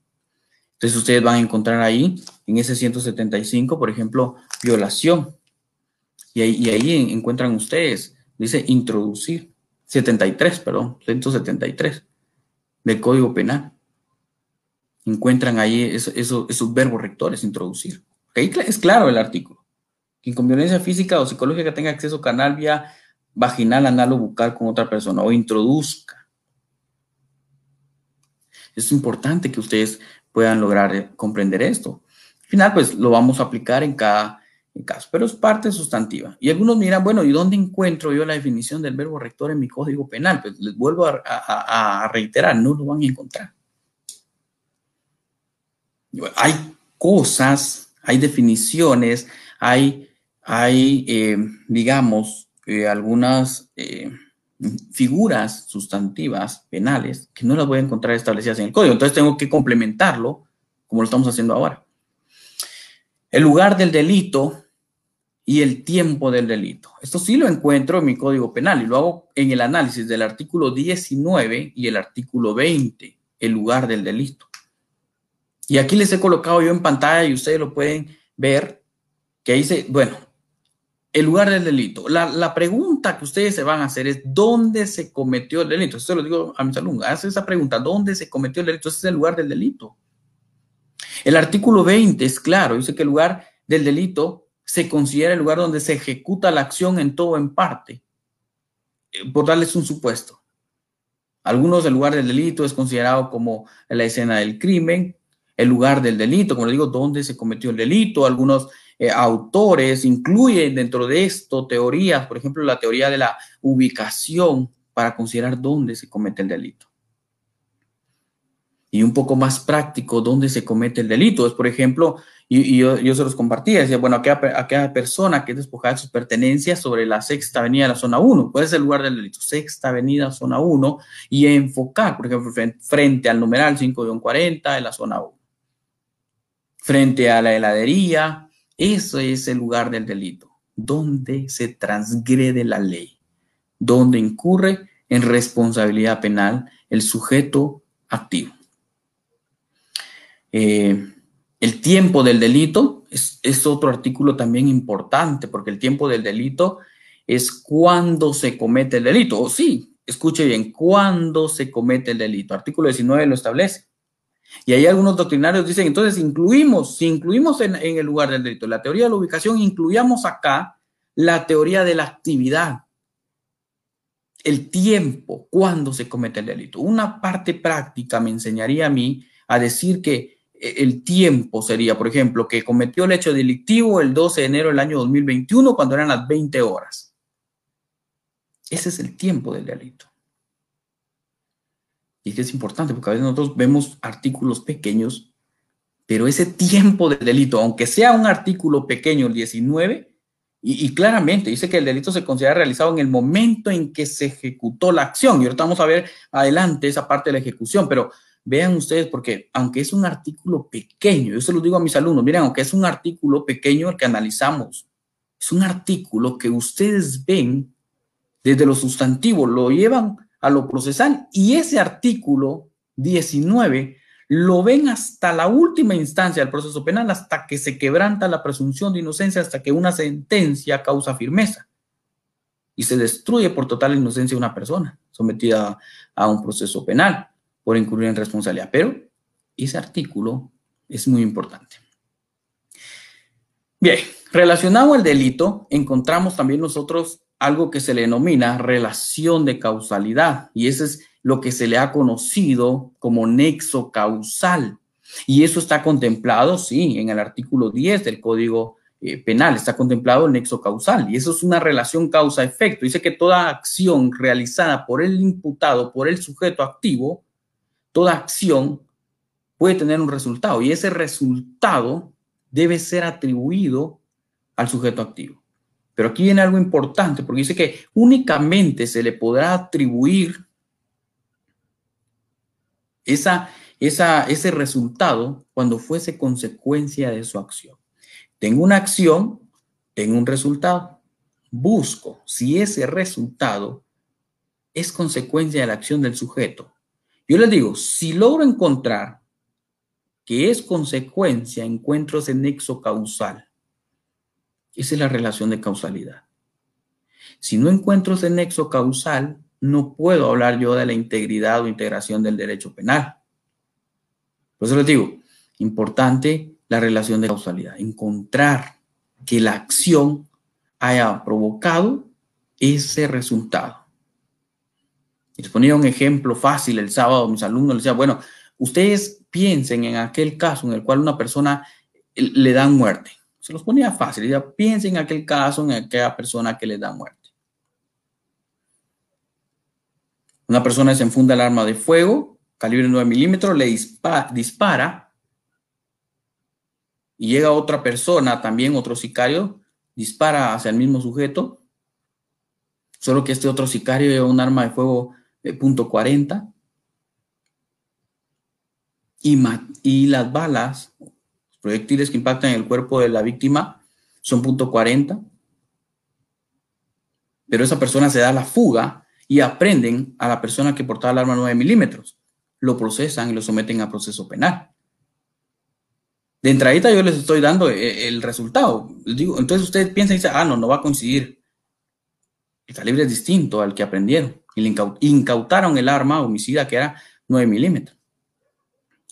entonces ustedes van a encontrar ahí, en ese 175, por ejemplo, violación. Y ahí, encuentran ustedes, dice introducir, 73, perdón, 173 del Código Penal. Encuentran ahí esos verbos rectores, introducir. Ahí es claro el artículo. Con violencia física o psicológica tenga acceso canal vía vaginal, anal o bucal con otra persona o introduzca. Es importante que ustedes puedan lograr eh, comprender esto. Al final, pues lo vamos a aplicar en cada pero es parte sustantiva. Y algunos miran, bueno, ¿y dónde encuentro yo la definición del verbo rector en mi código penal? Pues les vuelvo a, reiterar, no lo van a encontrar. Hay cosas, hay definiciones, hay, hay eh, digamos, eh, algunas eh, figuras sustantivas penales que no las voy a encontrar establecidas en el código. Entonces tengo que complementarlo como lo estamos haciendo ahora el lugar del delito y el tiempo del delito. Esto sí lo encuentro en mi código penal y lo hago en el análisis del artículo 19 y el artículo 20, el lugar del delito. Y aquí les he colocado yo en pantalla y ustedes lo pueden ver, que dice, bueno, el lugar del delito. La, pregunta que ustedes se van a hacer es, ¿dónde se cometió el delito? Esto lo digo a mis alumnos, haz esa pregunta, ¿dónde se cometió el delito? Ese es el lugar del delito. El artículo 20 es claro, dice que el lugar del delito se considera el lugar donde se ejecuta la acción en todo o en parte. Eh, por darles un supuesto. Algunos el lugar del delito es considerado como la escena del crimen, el lugar del delito, como le digo, donde se cometió el delito. Algunos eh, autores incluyen dentro de esto teorías, por ejemplo, la teoría de la ubicación para considerar dónde se comete el delito y un poco más práctico dónde se comete el delito. Es, por ejemplo, y, yo, se los compartía, decía, bueno, aquella, aquella persona que es despojada de sus pertenencias sobre la sexta avenida de la zona 1, ¿cuál es el lugar del delito? Sexta avenida, zona 1, y enfocar, por ejemplo, frente, al numeral 5-40 de la zona 1. Frente a la heladería, eso es el lugar del delito, donde se transgrede la ley, donde incurre en responsabilidad penal el sujeto activo. Eh, el tiempo del delito es, otro artículo también importante, porque el tiempo del delito es cuando se comete el delito. O sí, escuche bien, cuando se comete el delito. Artículo 19 lo establece. Y ahí algunos doctrinarios dicen, entonces incluimos, si incluimos en, el lugar del delito la teoría de la ubicación, incluyamos acá la teoría de la actividad, el tiempo, cuando se comete el delito. Una parte práctica me enseñaría a mí a decir que el tiempo sería, por ejemplo, que cometió el hecho delictivo el 12 de enero del año 2021 cuando eran las 20 horas. Ese es el tiempo del delito. Y es que es importante porque a veces nosotros vemos artículos pequeños, pero ese tiempo del delito, aunque sea un artículo pequeño, el 19, y, y, claramente dice que el delito se considera realizado en el momento en que se ejecutó la acción. Y ahorita vamos a ver adelante esa parte de la ejecución, pero Vean ustedes, porque aunque es un artículo pequeño, yo se lo digo a mis alumnos, miren, aunque es un artículo pequeño el que analizamos, es un artículo que ustedes ven desde lo sustantivo, lo llevan a lo procesal y ese artículo 19 lo ven hasta la última instancia del proceso penal, hasta que se quebranta la presunción de inocencia, hasta que una sentencia causa firmeza. Y se destruye por total inocencia una persona sometida a un proceso penal por incurrir en responsabilidad. Pero ese artículo es muy importante. Bien, relacionado al delito, encontramos también nosotros algo que se le denomina relación de causalidad y eso es lo que se le ha conocido como nexo causal. Y eso está contemplado, sí, en el artículo 10 del Código eh, Penal, está contemplado el nexo causal y eso es una relación causa-efecto. Dice que toda acción realizada por el imputado, por el sujeto activo, toda acción puede tener un resultado y ese resultado debe ser atribuido al sujeto activo. Pero aquí viene algo importante porque dice que únicamente se le podrá atribuir esa, esa, ese resultado cuando fuese consecuencia de su acción. Tengo una acción, tengo un resultado. Busco si ese resultado es consecuencia de la acción del sujeto. Yo les digo, si logro encontrar que es consecuencia, encuentro ese nexo causal. Esa es la relación de causalidad. Si no encuentro ese nexo causal, no puedo hablar yo de la integridad o integración del derecho penal. Por eso les digo, importante la relación de causalidad, encontrar que la acción haya provocado ese resultado. Les ponía un ejemplo fácil el sábado, mis alumnos les decía, bueno, ustedes piensen en aquel caso en el cual una persona le dan muerte. Se los ponía fácil, piensen en aquel caso en aquella persona que le da muerte. Una persona se enfunda el arma de fuego, calibre 9 milímetros, le dispara y llega otra persona, también otro sicario, dispara hacia el mismo sujeto, solo que este otro sicario lleva un arma de fuego de punto .40 y, y las balas, proyectiles que impactan el cuerpo de la víctima son punto .40, pero esa persona se da la fuga y aprenden a la persona que portaba el arma 9 milímetros. Lo procesan y lo someten a proceso penal. De entradita yo les estoy dando eh, el resultado. digo, entonces ustedes piensan y dicen, ah, no, no va a coincidir. El calibre es distinto al que aprendieron. Y le incautaron el arma homicida que era 9 milímetros.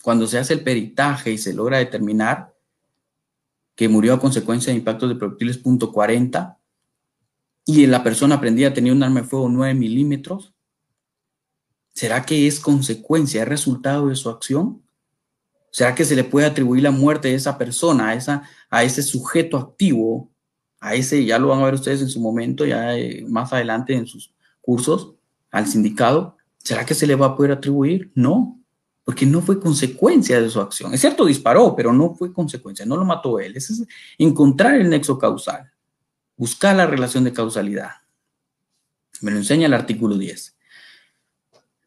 Cuando se hace el peritaje y se logra determinar que murió a consecuencia de impactos de proyectiles .40, y la persona prendida tenía un arma de fuego 9 milímetros? ¿Será que es consecuencia, es resultado de su acción? ¿Será que se le puede atribuir la muerte de esa persona, a, esa, a ese sujeto activo, a ese, ya lo van a ver ustedes en su momento, ya eh, más adelante en sus cursos, al sindicado? ¿Será que se le va a poder atribuir? No, porque no fue consecuencia de su acción. Es cierto, disparó, pero no fue consecuencia, no lo mató él. es encontrar el nexo causal buscar la relación de causalidad. Me lo enseña el artículo 10.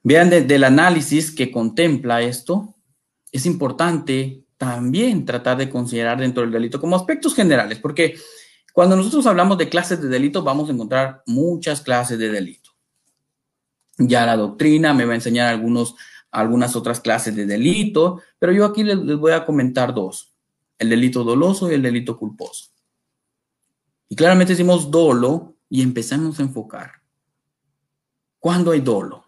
Vean desde el análisis que contempla esto, es importante también tratar de considerar dentro del delito como aspectos generales, porque cuando nosotros hablamos de clases de delito vamos a encontrar muchas clases de delito. Ya la doctrina me va a enseñar algunos, algunas otras clases de delito, pero yo aquí les, les voy a comentar dos, el delito doloso y el delito culposo. Y claramente decimos dolo y empezamos a enfocar. ¿Cuándo hay dolo?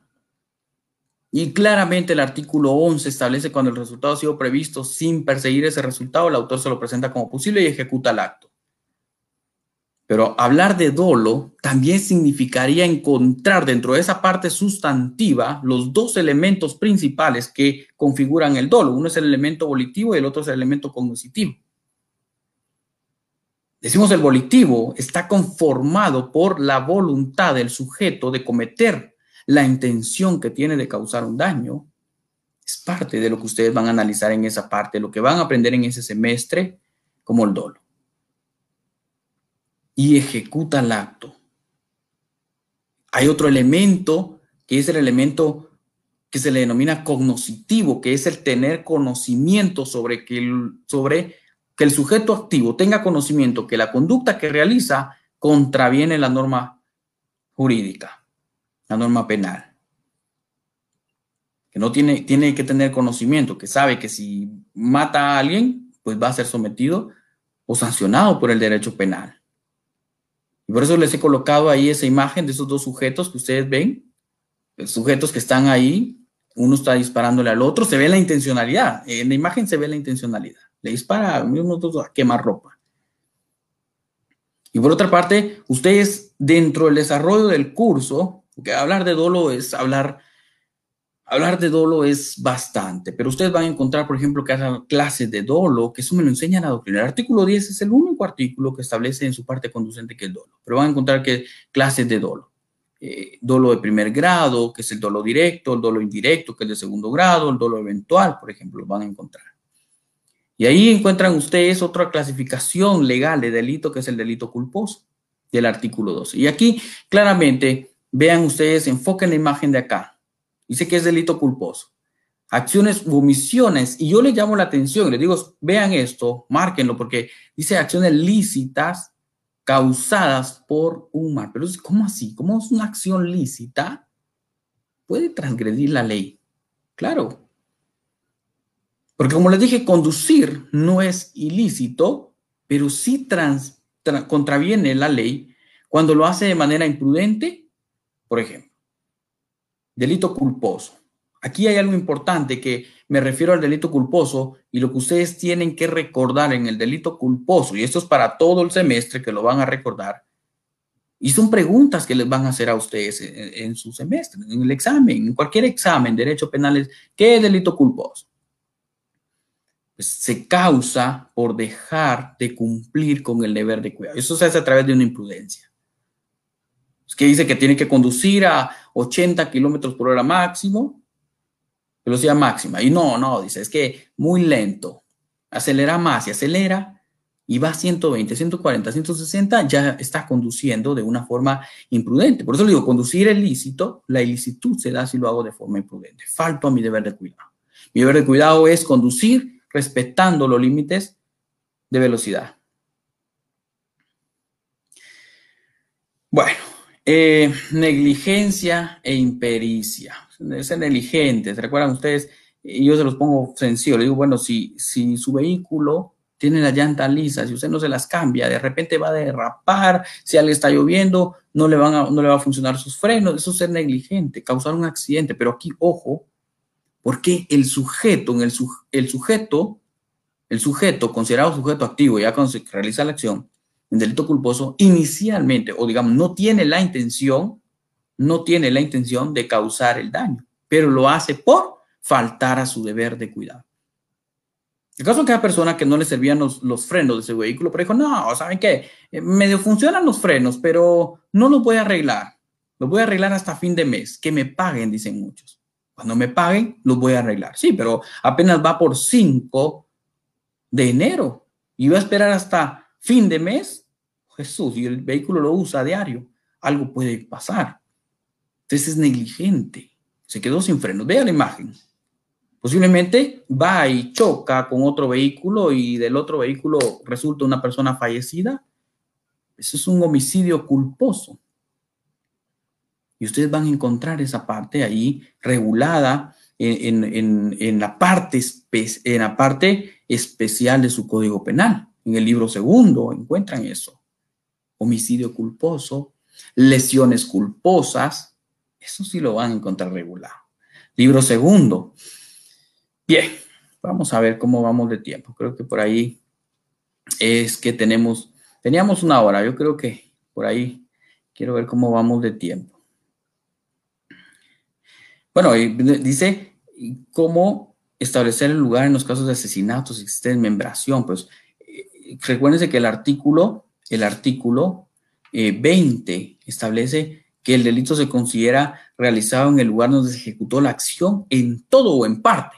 Y claramente el artículo 11 establece cuando el resultado ha sido previsto sin perseguir ese resultado, el autor se lo presenta como posible y ejecuta el acto. Pero hablar de dolo también significaría encontrar dentro de esa parte sustantiva los dos elementos principales que configuran el dolo. Uno es el elemento volitivo y el otro es el elemento cognitivo. Decimos el volitivo está conformado por la voluntad del sujeto de cometer la intención que tiene de causar un daño. Es parte de lo que ustedes van a analizar en esa parte, lo que van a aprender en ese semestre como el dolo. Y ejecuta el acto. Hay otro elemento que es el elemento que se le denomina cognoscitivo, que es el tener conocimiento sobre, que, sobre que el sujeto activo tenga conocimiento que la conducta que realiza contraviene la norma jurídica, la norma penal. Que no tiene, tiene que tener conocimiento, que sabe que si mata a alguien, pues va a ser sometido o sancionado por el derecho penal. Y por eso les he colocado ahí esa imagen de esos dos sujetos que ustedes ven, sujetos que están ahí, uno está disparándole al otro, se ve la intencionalidad, en la imagen se ve la intencionalidad le dispara a quemar ropa. Y por otra parte, ustedes dentro del desarrollo del curso, porque hablar de dolo es hablar, hablar de dolo es bastante, pero ustedes van a encontrar, por ejemplo, que hay clases de dolo, que eso me lo enseña la doctrina. El artículo 10 es el único artículo que establece en su parte conducente que es dolo, pero van a encontrar que clases de dolo. Eh, dolo de primer grado, que es el dolo directo, el dolo indirecto, que es de segundo grado, el dolo eventual, por ejemplo, lo van a encontrar. Y ahí encuentran ustedes otra clasificación legal de delito que es el delito culposo del artículo 12. Y aquí claramente vean ustedes, enfoquen la imagen de acá. Dice que es delito culposo. acciones u omisiones, y yo le llamo la atención, les digo, vean esto, márquenlo, porque dice acciones lícitas causadas por un mal. Pero ¿cómo así? ¿Cómo es una acción lícita? Puede transgredir la ley. Claro. Porque como les dije, conducir no es ilícito, pero sí contraviene la ley cuando lo hace de manera imprudente, por ejemplo. Delito culposo. Aquí hay algo importante que me refiero al delito culposo y lo que ustedes tienen que recordar en el delito culposo, y esto es para todo el semestre que lo van a recordar, y son preguntas que les van a hacer a ustedes en, su semestre, en el examen, en cualquier examen, derecho penal, ¿qué delito culposo? Pues se causa por dejar de cumplir con el deber de cuidado. Eso se hace a través de una imprudencia. Que dice que tiene que conducir a 80 kilómetros por hora máximo velocidad máxima. Y no, no, dice, es que muy lento. Acelera más y acelera y va a 120, 140, 160, ya está conduciendo de una forma imprudente. Por eso le digo, conducir es lícito, la ilicitud se da si lo hago de forma imprudente. Falto a mi deber de cuidado. Mi deber de cuidado es conducir respetando los límites de velocidad. Bueno, eh, negligencia e impericia ser negligentes. ¿Recuerdan ustedes? Yo se los pongo sencillo. Le digo, bueno, si, si su vehículo tiene la llanta lisa, si usted no se las cambia, de repente va a derrapar, si alguien está lloviendo, no le, van a, no le va a funcionar sus frenos. Eso es ser negligente, causar un accidente. Pero aquí, ojo, porque el sujeto, el, el sujeto, el sujeto, considerado sujeto activo, ya cuando se realiza la acción, en delito culposo, inicialmente, o digamos, no tiene la intención no tiene la intención de causar el daño, pero lo hace por faltar a su deber de cuidado. El caso de aquella persona que no le servían los, frenos de ese vehículo, pero dijo, no, ¿saben qué? Eh, medio funcionan los frenos, pero no los voy a arreglar. Los voy a arreglar hasta fin de mes. Que me paguen, dicen muchos. Cuando me paguen, los voy a arreglar. Sí, pero apenas va por 5 de enero. Y va a esperar hasta fin de mes. Jesús, y el vehículo lo usa a diario. Algo puede pasar. Entonces es negligente. Se quedó sin frenos. Vea la imagen. Posiblemente va y choca con otro vehículo y del otro vehículo resulta una persona fallecida. Eso es un homicidio culposo. Y ustedes van a encontrar esa parte ahí regulada en, la, parte en la parte especial de su código penal. En el libro segundo encuentran eso. Homicidio culposo, lesiones culposas, eso sí lo van a encontrar regulado. Libro segundo. Bien, vamos a ver cómo vamos de tiempo. Creo que por ahí es que tenemos, teníamos una hora. Yo creo que por ahí quiero ver cómo vamos de tiempo. Bueno, dice cómo establecer el lugar en los casos de asesinatos, existe desmembración. Pues eh, recuérdense que el artículo, el artículo 20 eh, establece que el delito se considera realizado en el lugar donde se ejecutó la acción en todo o en parte.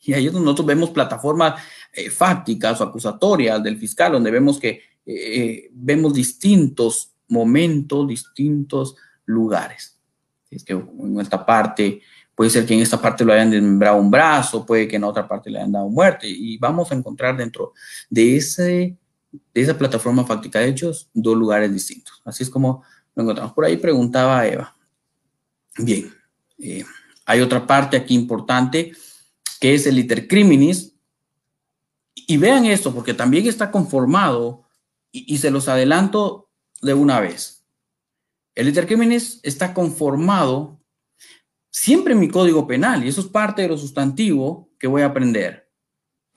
Y ahí es donde nosotros vemos plataformas eh, fácticas o acusatorias del fiscal, donde vemos que eh, eh, vemos distintos momentos, distintos lugares. Es que en esta parte, puede ser que en esta parte lo hayan desmembrado un brazo, puede que en otra parte le hayan dado muerte, y vamos a encontrar dentro de, ese, de esa plataforma fáctica de hechos dos lugares distintos. Así es como lo encontramos. Por ahí preguntaba Eva. Bien, eh, hay otra parte aquí importante que es el intercriminis. Y vean esto, porque también está conformado, y, se los adelanto de una vez. El intercriminis está conformado siempre en mi código penal, y eso es parte de lo sustantivo que voy a aprender.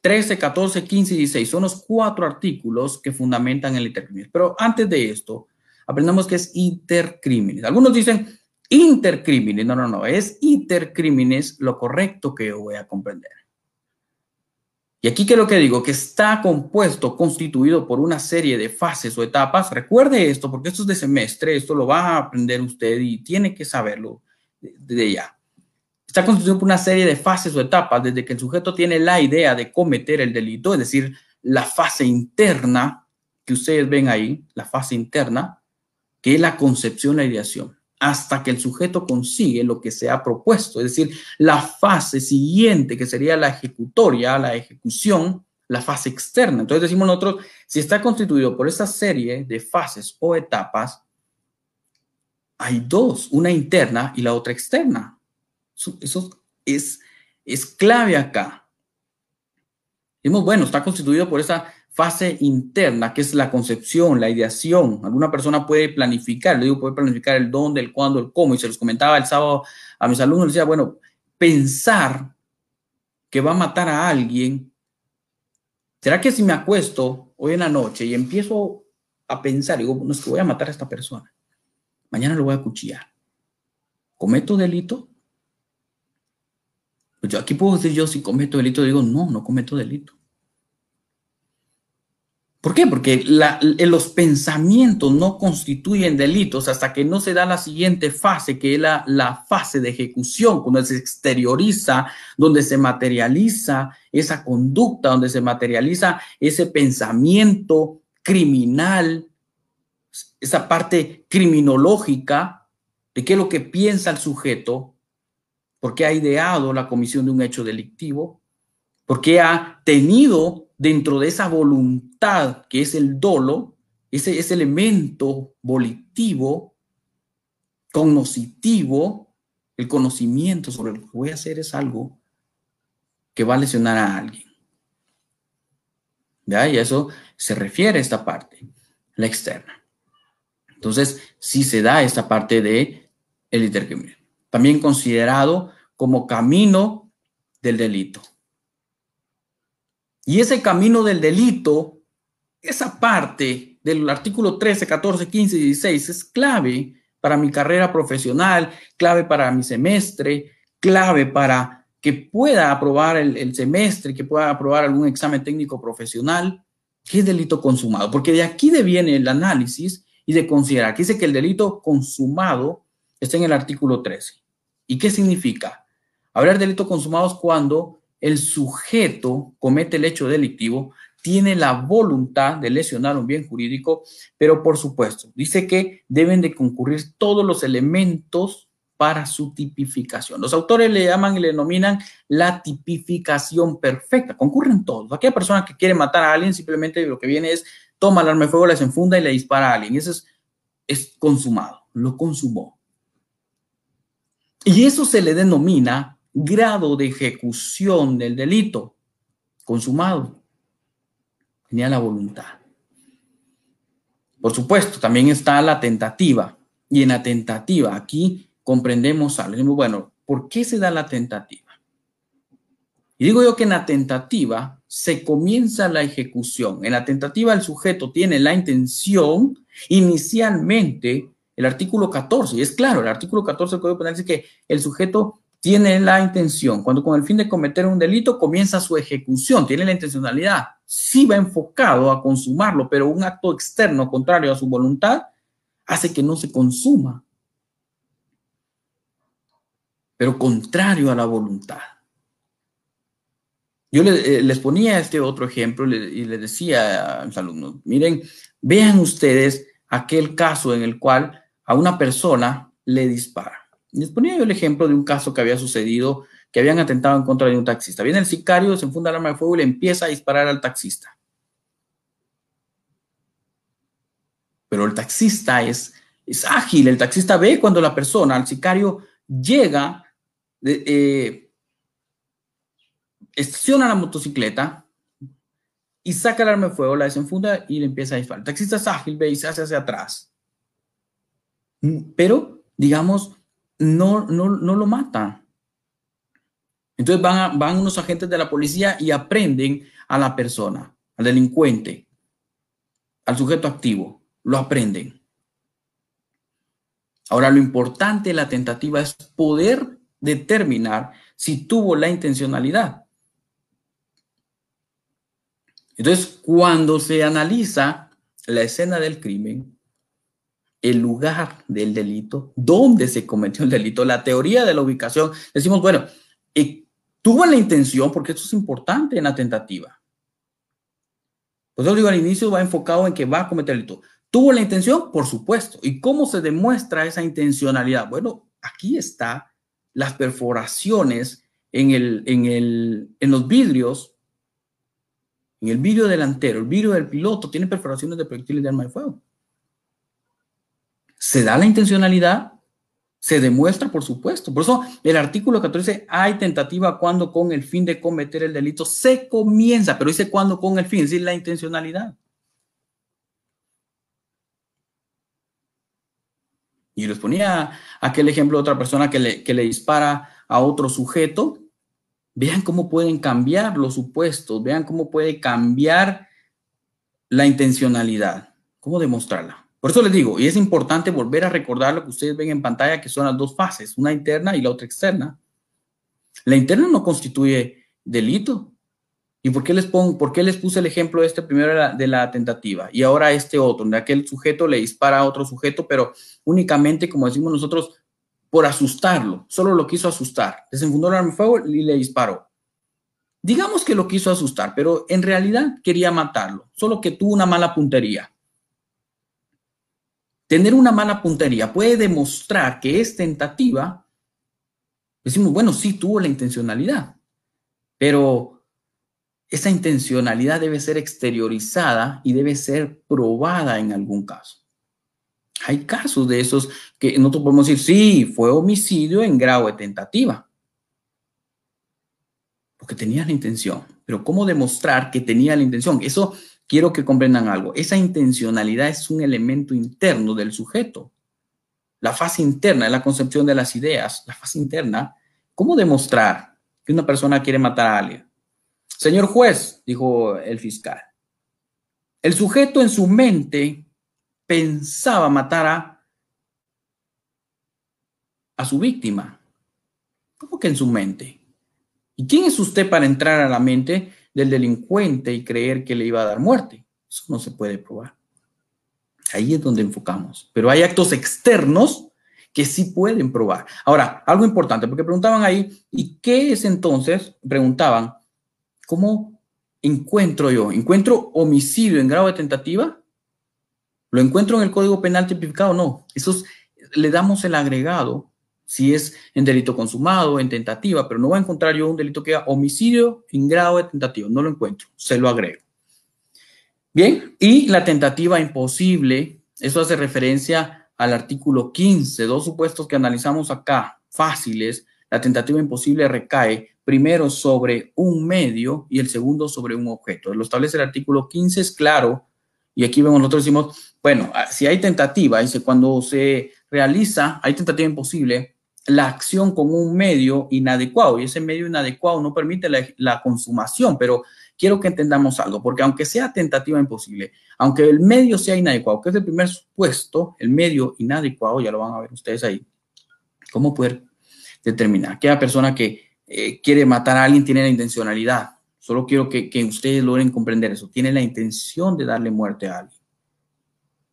13, 14, 15 y 16 son los cuatro artículos que fundamentan el intercriminis. Pero antes de esto, aprendamos que es intercrímenes. Algunos dicen intercrímenes. No, no, no, es intercrímenes lo correcto que yo voy a comprender. Y aquí que lo que digo, que está compuesto, constituido por una serie de fases o etapas. Recuerde esto, porque esto es de semestre, esto lo va a aprender usted y tiene que saberlo de ya. Está constituido por una serie de fases o etapas desde que el sujeto tiene la idea de cometer el delito, es decir, la fase interna que ustedes ven ahí, la fase interna, que es la concepción, la ideación. hasta que el sujeto consigue lo que se ha propuesto, es decir, la fase siguiente, que sería la ejecutoria, la ejecución, la fase externa. Entonces decimos nosotros, si está constituido por esta serie de fases o etapas, hay dos, una interna y la otra externa. Eso, es, es clave acá. Decimos, bueno, está constituido por esa fase interna, que es la concepción, la ideación. Alguna persona puede planificar, le digo, puede planificar el dónde, el cuándo, el cómo. Y se los comentaba el sábado a mis alumnos, les decía, bueno, pensar que va a matar a alguien, ¿será que si me acuesto hoy en la noche y empiezo a pensar, digo, no es que voy a matar a esta persona, mañana lo voy a cuchillar, ¿cometo delito? Pues yo aquí puedo decir yo si cometo delito, digo, no, no cometo delito. ¿Por qué? Porque los pensamientos no constituyen delitos hasta que no se da la siguiente fase, que es la, la fase de ejecución, cuando se exterioriza, donde se materializa esa conducta, donde se materializa ese pensamiento criminal, esa parte criminológica de qué es lo que piensa el sujeto, por qué ha ideado la comisión de un hecho delictivo, por qué ha tenido dentro de esa voluntad que es el dolo, ese, elemento volitivo, cognoscitivo, el conocimiento sobre lo que voy a hacer es algo que va a lesionar a alguien. ¿Ya? Y a eso se refiere esta parte, la externa. Entonces, sí se da esta parte de el intercambio. También considerado como camino del delito. Y ese camino del delito, esa parte del artículo 13, 14, 15 y 16 es clave para mi carrera profesional, clave para mi semestre, clave para que pueda aprobar el, semestre, que pueda aprobar algún examen técnico profesional. ¿Qué es delito consumado? Porque de aquí viene el análisis y de considerar. que dice que el delito consumado está en el artículo 13. ¿Y qué significa? Hablar de delitos consumados cuando el sujeto comete el hecho delictivo, tiene la voluntad de lesionar un bien jurídico, pero por supuesto, dice que deben de concurrir todos los elementos para su tipificación. Los autores le llaman y le denominan la tipificación perfecta. Concurren todos. Aquella persona que quiere matar a alguien simplemente lo que viene es toma el arma de fuego, la desenfunda y le dispara a alguien. Eso es, es consumado, lo consumó. Y eso se le denomina grado de ejecución del delito consumado. Tenía la voluntad. Por supuesto, también está la tentativa. Y en la tentativa, aquí comprendemos algo. Bueno, ¿por qué se da la tentativa? Y digo yo que en la tentativa se comienza la ejecución. En la tentativa el sujeto tiene la intención inicialmente, el artículo 14, y es claro, el artículo 14 del Código dice que el sujeto tiene la intención, cuando con el fin de cometer un delito comienza su ejecución, tiene la intencionalidad, sí va enfocado a consumarlo, pero un acto externo contrario a su voluntad hace que no se consuma, pero contrario a la voluntad. Yo eh, les ponía este otro ejemplo y les decía a mis alumnos, miren, vean ustedes aquel caso en el cual a una persona le dispara les ponía yo el ejemplo de un caso que había sucedido, que habían atentado en contra de un taxista. Viene el sicario, se enfunda el arma de fuego y le empieza a disparar al taxista. Pero el taxista es, es ágil, el taxista ve cuando la persona, el sicario, llega, eh, estaciona la motocicleta y saca el arma de fuego, la desenfunda y le empieza a disparar. El taxista es ágil, ve y se hace hacia atrás. Mm, pero, digamos, no, no, no lo matan. Entonces van, van unos agentes de la policía y aprenden a la persona, al delincuente, al sujeto activo, lo aprenden. Ahora, lo importante de la tentativa es poder determinar si tuvo la intencionalidad. Entonces, cuando se analiza la escena del crimen, el lugar del delito, dónde se cometió el delito, la teoría de la ubicación. Decimos, bueno, eh, tuvo la intención, porque esto es importante en la tentativa. Pues yo digo al inicio va enfocado en que va a cometer el delito. ¿Tuvo la intención? Por supuesto. ¿Y cómo se demuestra esa intencionalidad? Bueno, aquí está las perforaciones en, el, en, el, en los vidrios, en el vidrio delantero, el vidrio del piloto tiene perforaciones de proyectiles de arma de fuego. ¿Se da la intencionalidad? Se demuestra, por supuesto. Por eso el artículo 14 hay tentativa cuando con el fin de cometer el delito se comienza, pero dice cuando con el fin, es decir, la intencionalidad. Y les ponía aquel ejemplo de otra persona que le, que le dispara a otro sujeto. Vean cómo pueden cambiar los supuestos, vean cómo puede cambiar la intencionalidad, cómo demostrarla. Por eso les digo, y es importante volver a recordar lo que ustedes ven en pantalla, que son las dos fases, una interna y la otra externa. La interna no constituye delito, ¿Y por qué les pongo, por qué les puse el ejemplo este primero de la, tentativa y ahora este otro, donde aquel sujeto le dispara a otro sujeto, pero únicamente, como decimos nosotros, por asustarlo, solo lo quiso asustar, desenfundó el arma de fuego y le disparó. Digamos que lo quiso asustar, pero en realidad quería matarlo, solo que tuvo una mala puntería. Tener una mala puntería puede demostrar que es tentativa. Decimos, bueno, sí tuvo la intencionalidad, pero esa intencionalidad debe ser exteriorizada y debe ser probada en algún caso. Hay casos de esos que nosotros podemos decir, sí, fue homicidio en grado de tentativa, porque tenía la intención. Pero ¿cómo demostrar que tenía la intención? Eso quiero que comprendan algo. Esa intencionalidad es un elemento interno del sujeto. La fase interna es la concepción de las ideas. La fase interna, ¿cómo demostrar que una persona quiere matar a alguien? Señor juez, dijo el fiscal, el sujeto en su mente pensaba matar a, a su víctima. ¿Cómo que en su mente? ¿Y quién es usted para entrar a la mente del delincuente y creer que le iba a dar muerte? Eso no se puede probar. Ahí es donde enfocamos. Pero hay actos externos que sí pueden probar. Ahora, algo importante, porque preguntaban ahí, ¿y qué es entonces? Preguntaban, ¿Cómo encuentro yo? ¿Encuentro homicidio en grado de tentativa? ¿Lo encuentro en el Código Penal tipificado? No. Eso le damos el agregado si es en delito consumado, en tentativa, pero no voy a encontrar yo un delito que haga homicidio en grado de tentativa. No lo encuentro. Se lo agrego. Bien, y la tentativa imposible, eso hace referencia al artículo 15, dos supuestos que analizamos acá, fáciles. La tentativa imposible recae primero sobre un medio y el segundo sobre un objeto. Lo establece el artículo 15, es claro, y aquí vemos, nosotros decimos, bueno, si hay tentativa, dice, cuando se realiza, hay tentativa imposible, la acción con un medio inadecuado, y ese medio inadecuado no permite la, la consumación, pero quiero que entendamos algo, porque aunque sea tentativa imposible, aunque el medio sea inadecuado, que es el primer supuesto, el medio inadecuado, ya lo van a ver ustedes ahí, ¿cómo poder determinar? Aquella persona que eh, quiere matar a alguien tiene la intencionalidad. Solo quiero que, que ustedes logren comprender eso. Tiene la intención de darle muerte a alguien.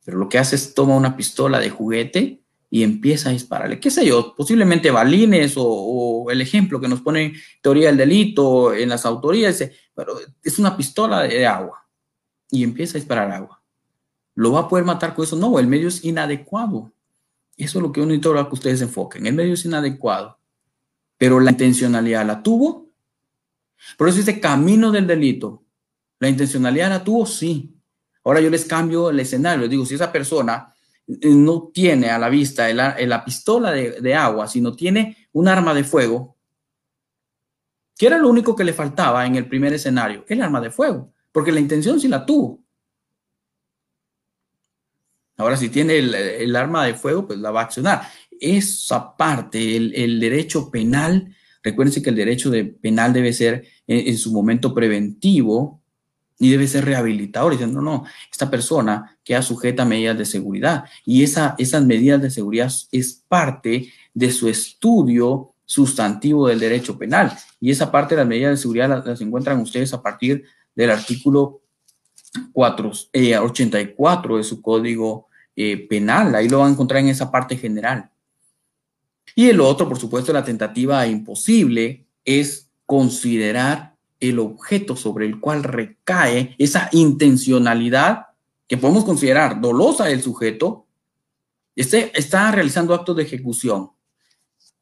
Pero lo que hace es toma una pistola de juguete y empieza a dispararle. ¿Qué sé yo? Posiblemente balines o, el ejemplo que nos pone teoría del delito en las autorías. Pero es una pistola de agua y empieza a disparar agua. ¿Lo va a poder matar con eso? No, el medio es inadecuado. Eso es lo que uno necesita que ustedes enfoquen. El medio es inadecuado pero la intencionalidad la tuvo. Por eso dice camino del delito. ¿La intencionalidad la tuvo? Sí. Ahora yo les cambio el escenario. Digo, si esa persona no tiene a la vista la pistola de, agua, sino tiene un arma de fuego, ¿qué era lo único que le faltaba en el primer escenario? El arma de fuego, porque la intención sí la tuvo. Ahora, si tiene el, arma de fuego, pues la va a accionar esa parte, el, derecho penal, recuérdense que el derecho de penal debe ser en, su momento preventivo y debe ser rehabilitador. Diciendo, no, no, esta persona queda sujeta a medidas de seguridad y esa, esas medidas de seguridad es parte de su estudio sustantivo del derecho penal. Y esa parte de las medidas de seguridad las, encuentran ustedes a partir del artículo 4, 84 eh, de su código eh, penal. Ahí lo van a encontrar en esa parte general. Y el otro, por supuesto, la tentativa imposible es considerar el objeto sobre el cual recae esa intencionalidad que podemos considerar dolosa del sujeto, este, está realizando actos de ejecución.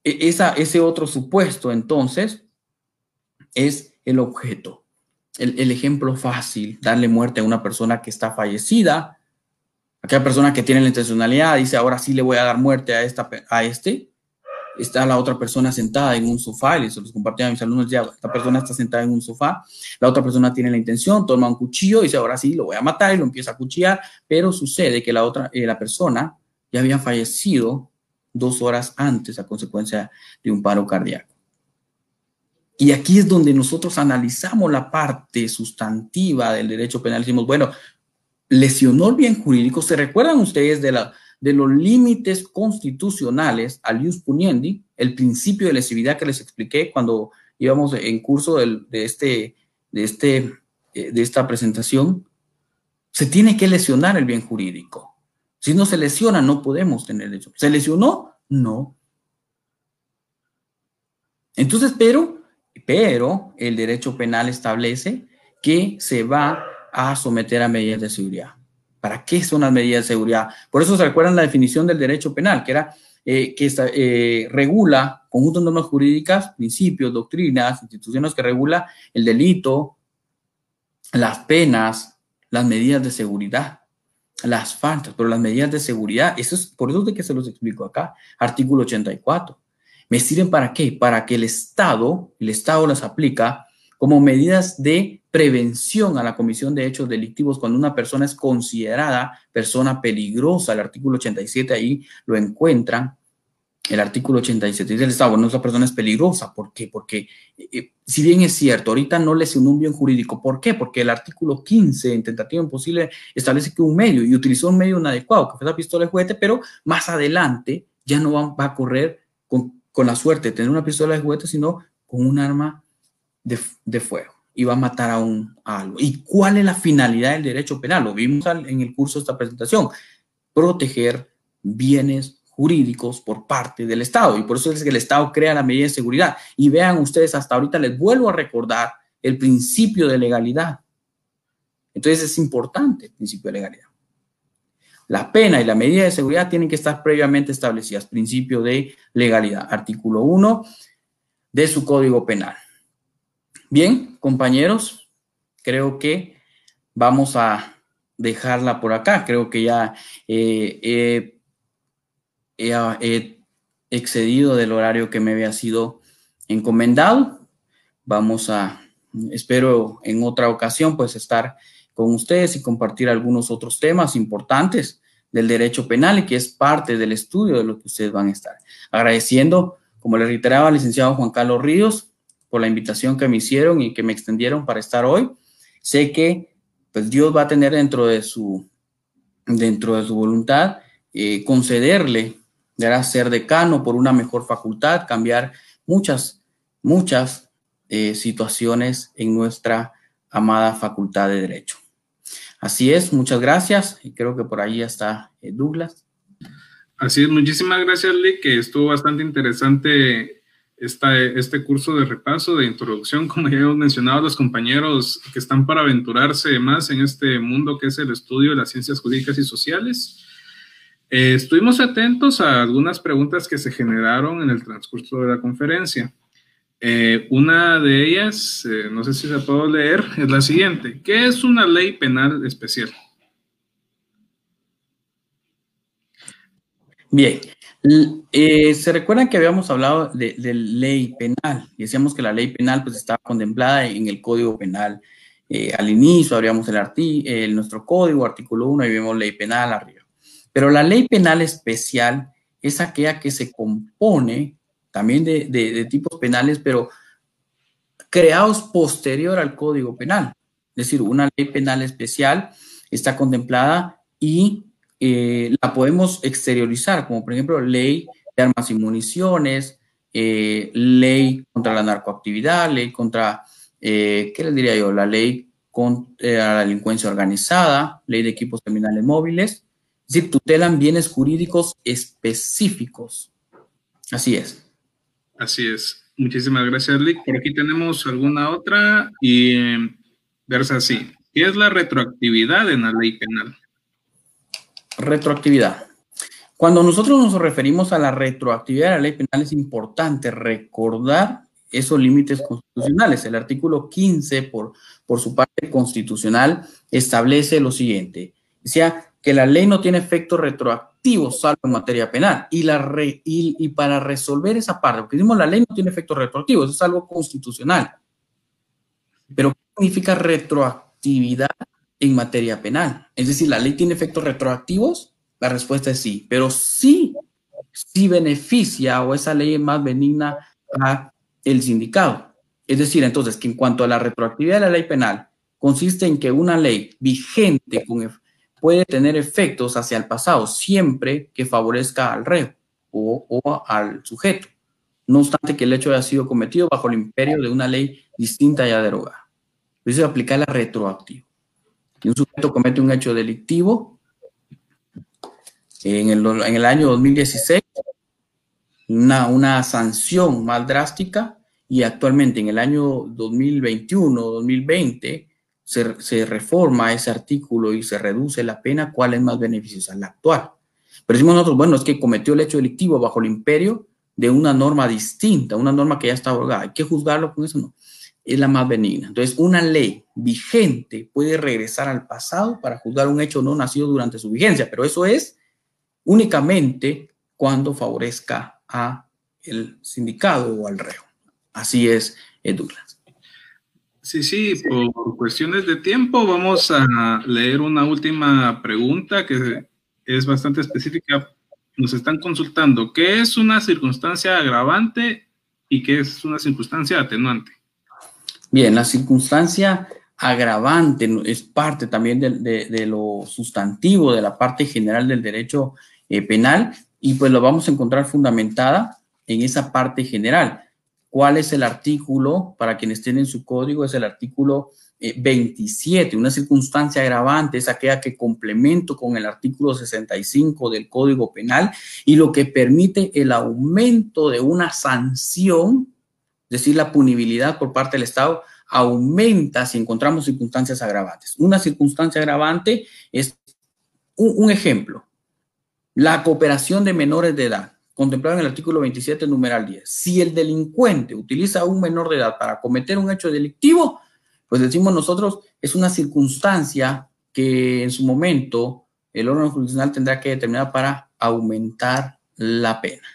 E, esa, ese otro supuesto, entonces, es el objeto. El, el, ejemplo fácil, darle muerte a una persona que está fallecida, aquella persona que tiene la intencionalidad, dice, ahora sí le voy a dar muerte a, esta, a este, está la otra persona sentada en un sofá, y se los compartí a mis alumnos ya, esta persona está sentada en un sofá, la otra persona tiene la intención, toma un cuchillo y dice, ahora sí, lo voy a matar y lo empieza a cuchillar, pero sucede que la otra, eh, la persona ya había fallecido dos horas antes a consecuencia de un paro cardíaco. Y aquí es donde nosotros analizamos la parte sustantiva del derecho penal. Decimos, bueno, lesionó el bien jurídico. ¿Se recuerdan ustedes de, la, de los límites constitucionales al ius puniendi, el principio de lesividad que les expliqué cuando íbamos en curso de, este, de, este, eh, de esta presentación? Se tiene que lesionar el bien jurídico. Si no se lesiona, no podemos tener derecho. ¿Se lesionó? No. Entonces, pero pero el derecho penal establece que se va a someter a medidas de seguridad. ¿Para qué son las medidas de seguridad? Por eso se recuerdan la definición del derecho penal, que era eh, que eh, regula conjuntos de normas jurídicas, principios, doctrinas, instituciones que regula el delito, las penas, las medidas de seguridad, las faltas, pero las medidas de seguridad, eso es por eso es de que se los explico acá, artículo 84. ¿Me sirven para qué? Para que el Estado, el Estado las aplica como medidas de prevención a la comisión de hechos delictivos cuando una persona es considerada persona peligrosa. El artículo 87 ahí lo encuentran. El artículo 87 dice el Estado, bueno, esa persona es peligrosa. ¿Por qué? Porque eh, eh, si bien es cierto, ahorita no lesionó un bien jurídico. ¿Por qué? Porque el artículo 15 en tentativa imposible establece que un medio y utilizó un medio inadecuado, que fue la pistola de juguete, pero más adelante ya no va, va a correr con con la suerte de tener una pistola de juguete, sino con un arma de, fuego y va a matar a, un, algo. ¿Y cuál es la finalidad del derecho penal? Lo vimos en el curso de esta presentación. Proteger bienes jurídicos por parte del Estado. Y por eso es que el Estado crea la medida de seguridad. Y vean ustedes, hasta ahorita les vuelvo a recordar el principio de legalidad. Entonces es importante el principio de legalidad. La pena y la medida de seguridad tienen que estar previamente establecidas. Principio de legalidad. Artículo 1 de su Código Penal. Bien, compañeros, creo que vamos a dejarla por acá. Creo que ya he excedido del horario que me había sido encomendado. Vamos a, espero en otra ocasión, pues estar con ustedes y compartir algunos otros temas importantes del derecho penal y que es parte del estudio de lo que ustedes van a estar. Agradeciendo, como le reiteraba al licenciado Juan Carlos Ríos, por la invitación que me hicieron y que me extendieron para estar hoy. Sé que pues Dios va a tener dentro de su, dentro de su voluntad eh, concederle, a ser decano por una mejor facultad, cambiar muchas, muchas eh, situaciones en nuestra amada facultad de Derecho. Así es, muchas gracias y creo que por ahí está eh, Douglas. Así es, muchísimas gracias, Lee, que estuvo bastante interesante esta, este curso de repaso, de introducción, como ya hemos mencionado los compañeros que están para aventurarse más en este mundo que es el estudio de las ciencias jurídicas y sociales. Eh, estuvimos atentos a algunas preguntas que se generaron en el transcurso de la conferencia. Eh, una de ellas, eh, no sé si se puedo leer, es la siguiente. ¿Qué es una ley penal especial? Bien, eh, se recuerdan que habíamos hablado de, ley penal y decíamos que la ley penal pues estaba contemplada en el Código Penal. al inicio abríamos el, el nuestro código, artículo 1, y vemos ley penal arriba. Pero la ley penal especial es aquella que se compone también de, tipos penales, pero creados posterior al Código Penal. Es decir, una ley penal especial está contemplada y eh, la podemos exteriorizar, como por ejemplo ley de armas y municiones, eh, ley contra la narcoactividad, ley contra, eh, ¿qué les diría yo? La ley contra la delincuencia organizada, ley de equipos criminales móviles. Es tutelan bienes jurídicos específicos. Así es. Así es. Muchísimas gracias, Lick. Por aquí tenemos alguna otra y versa así. ¿Qué es la retroactividad en la ley penal? Retroactividad. Cuando nosotros nos referimos a la retroactividad de la ley penal, es importante recordar esos límites constitucionales. El artículo 15, por, por su parte constitucional, establece lo siguiente. Decía que la ley no tiene efecto retroactivo salvo en materia penal. Y, la y, para resolver esa parte, porque decimos la ley no tiene efecto retroactivo, eso es algo constitucional. Pero, ¿qué significa retroactividad en materia penal? Es decir, ¿la ley tiene efectos retroactivos? La respuesta es sí, pero sí, sí beneficia o esa ley es más benigna a el sindicado. Es decir, entonces, que en cuanto a la retroactividad de la ley penal, consiste en que una ley vigente puede tener efectos hacia el pasado siempre que favorezca al reo o, al sujeto, no obstante que el hecho haya sido cometido bajo el imperio de una ley distinta ya derogada. Eso aplica la retroactiva. Si un sujeto comete un hecho delictivo en el, en el año 2016, una, una sanción más drástica y actualmente en el año 2021, 2020, se, se, reforma ese artículo y se reduce la pena, ¿cuál es más beneficiosa? La actual. Pero decimos nosotros, bueno, es que cometió el hecho delictivo bajo el imperio de una norma distinta, una norma que ya está abrogada. Hay que juzgarlo con eso, no. Es la más benigna. Entonces, una ley vigente puede regresar al pasado para juzgar un hecho no nacido durante su vigencia, pero eso es únicamente cuando favorezca a el sindicado o al reo. Así es, Douglas. Sí, sí, por cuestiones de tiempo vamos a leer una última pregunta que es bastante específica. Nos están consultando, ¿qué es una circunstancia agravante y qué es una circunstancia atenuante? Bien, la circunstancia agravante es parte también de, lo sustantivo, de la parte general del derecho eh, penal, y pues lo vamos a encontrar fundamentada en esa parte general. ¿Cuál es el artículo? Para quienes tienen su código, es el artículo 27. Eh, Una circunstancia agravante es aquella que complemento con el artículo 65 del Código Penal y lo que permite el aumento de una sanción, es decir, la punibilidad por parte del Estado aumenta si encontramos circunstancias agravantes. Una circunstancia agravante es un ejemplo la cooperación de menores de edad, contemplada en el artículo 27, numeral 10. Si el delincuente utiliza a un menor de edad para cometer un hecho delictivo, pues decimos nosotros, es una circunstancia que en su momento el órgano jurisdiccional tendrá que determinar para aumentar la pena.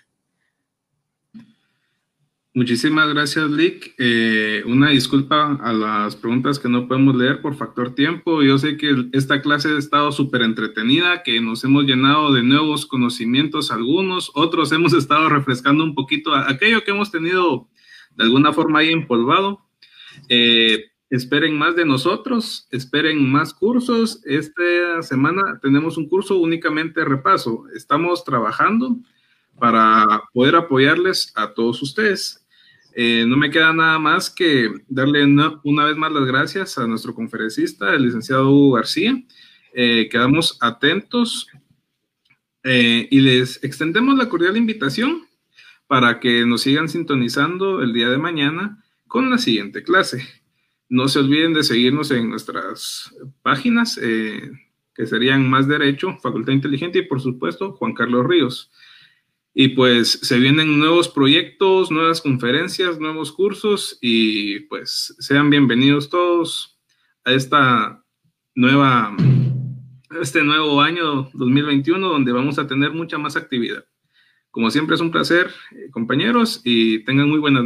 Muchísimas gracias, Lick. Eh, una disculpa a las preguntas que no podemos leer por factor tiempo. Yo sé que esta clase ha estado súper entretenida, que nos hemos llenado de nuevos conocimientos algunos, otros hemos [laughs] estado refrescando un poquito aquello que hemos tenido de alguna forma ahí empolvado. Eh, esperen más de nosotros, esperen más cursos. Esta semana tenemos un curso únicamente de repaso. Estamos trabajando para poder apoyarles a todos ustedes. Eh, no me queda nada más que darle una, vez más las gracias a nuestro conferencista, el licenciado Hugo García. Eh, quedamos atentos eh, y les extendemos la cordial invitación para que nos sigan sintonizando el día de mañana con la siguiente clase. No se olviden de seguirnos en nuestras páginas, que serían Más Derecho, Facultad Inteligente y por supuesto Juan Carlos Ríos. Y pues se vienen nuevos proyectos, nuevas conferencias, nuevos cursos y pues sean bienvenidos todos a esta nueva, este nuevo año 2021 donde vamos a tener mucha más actividad. Como siempre es un placer, eh, compañeros, y tengan muy buenas noches.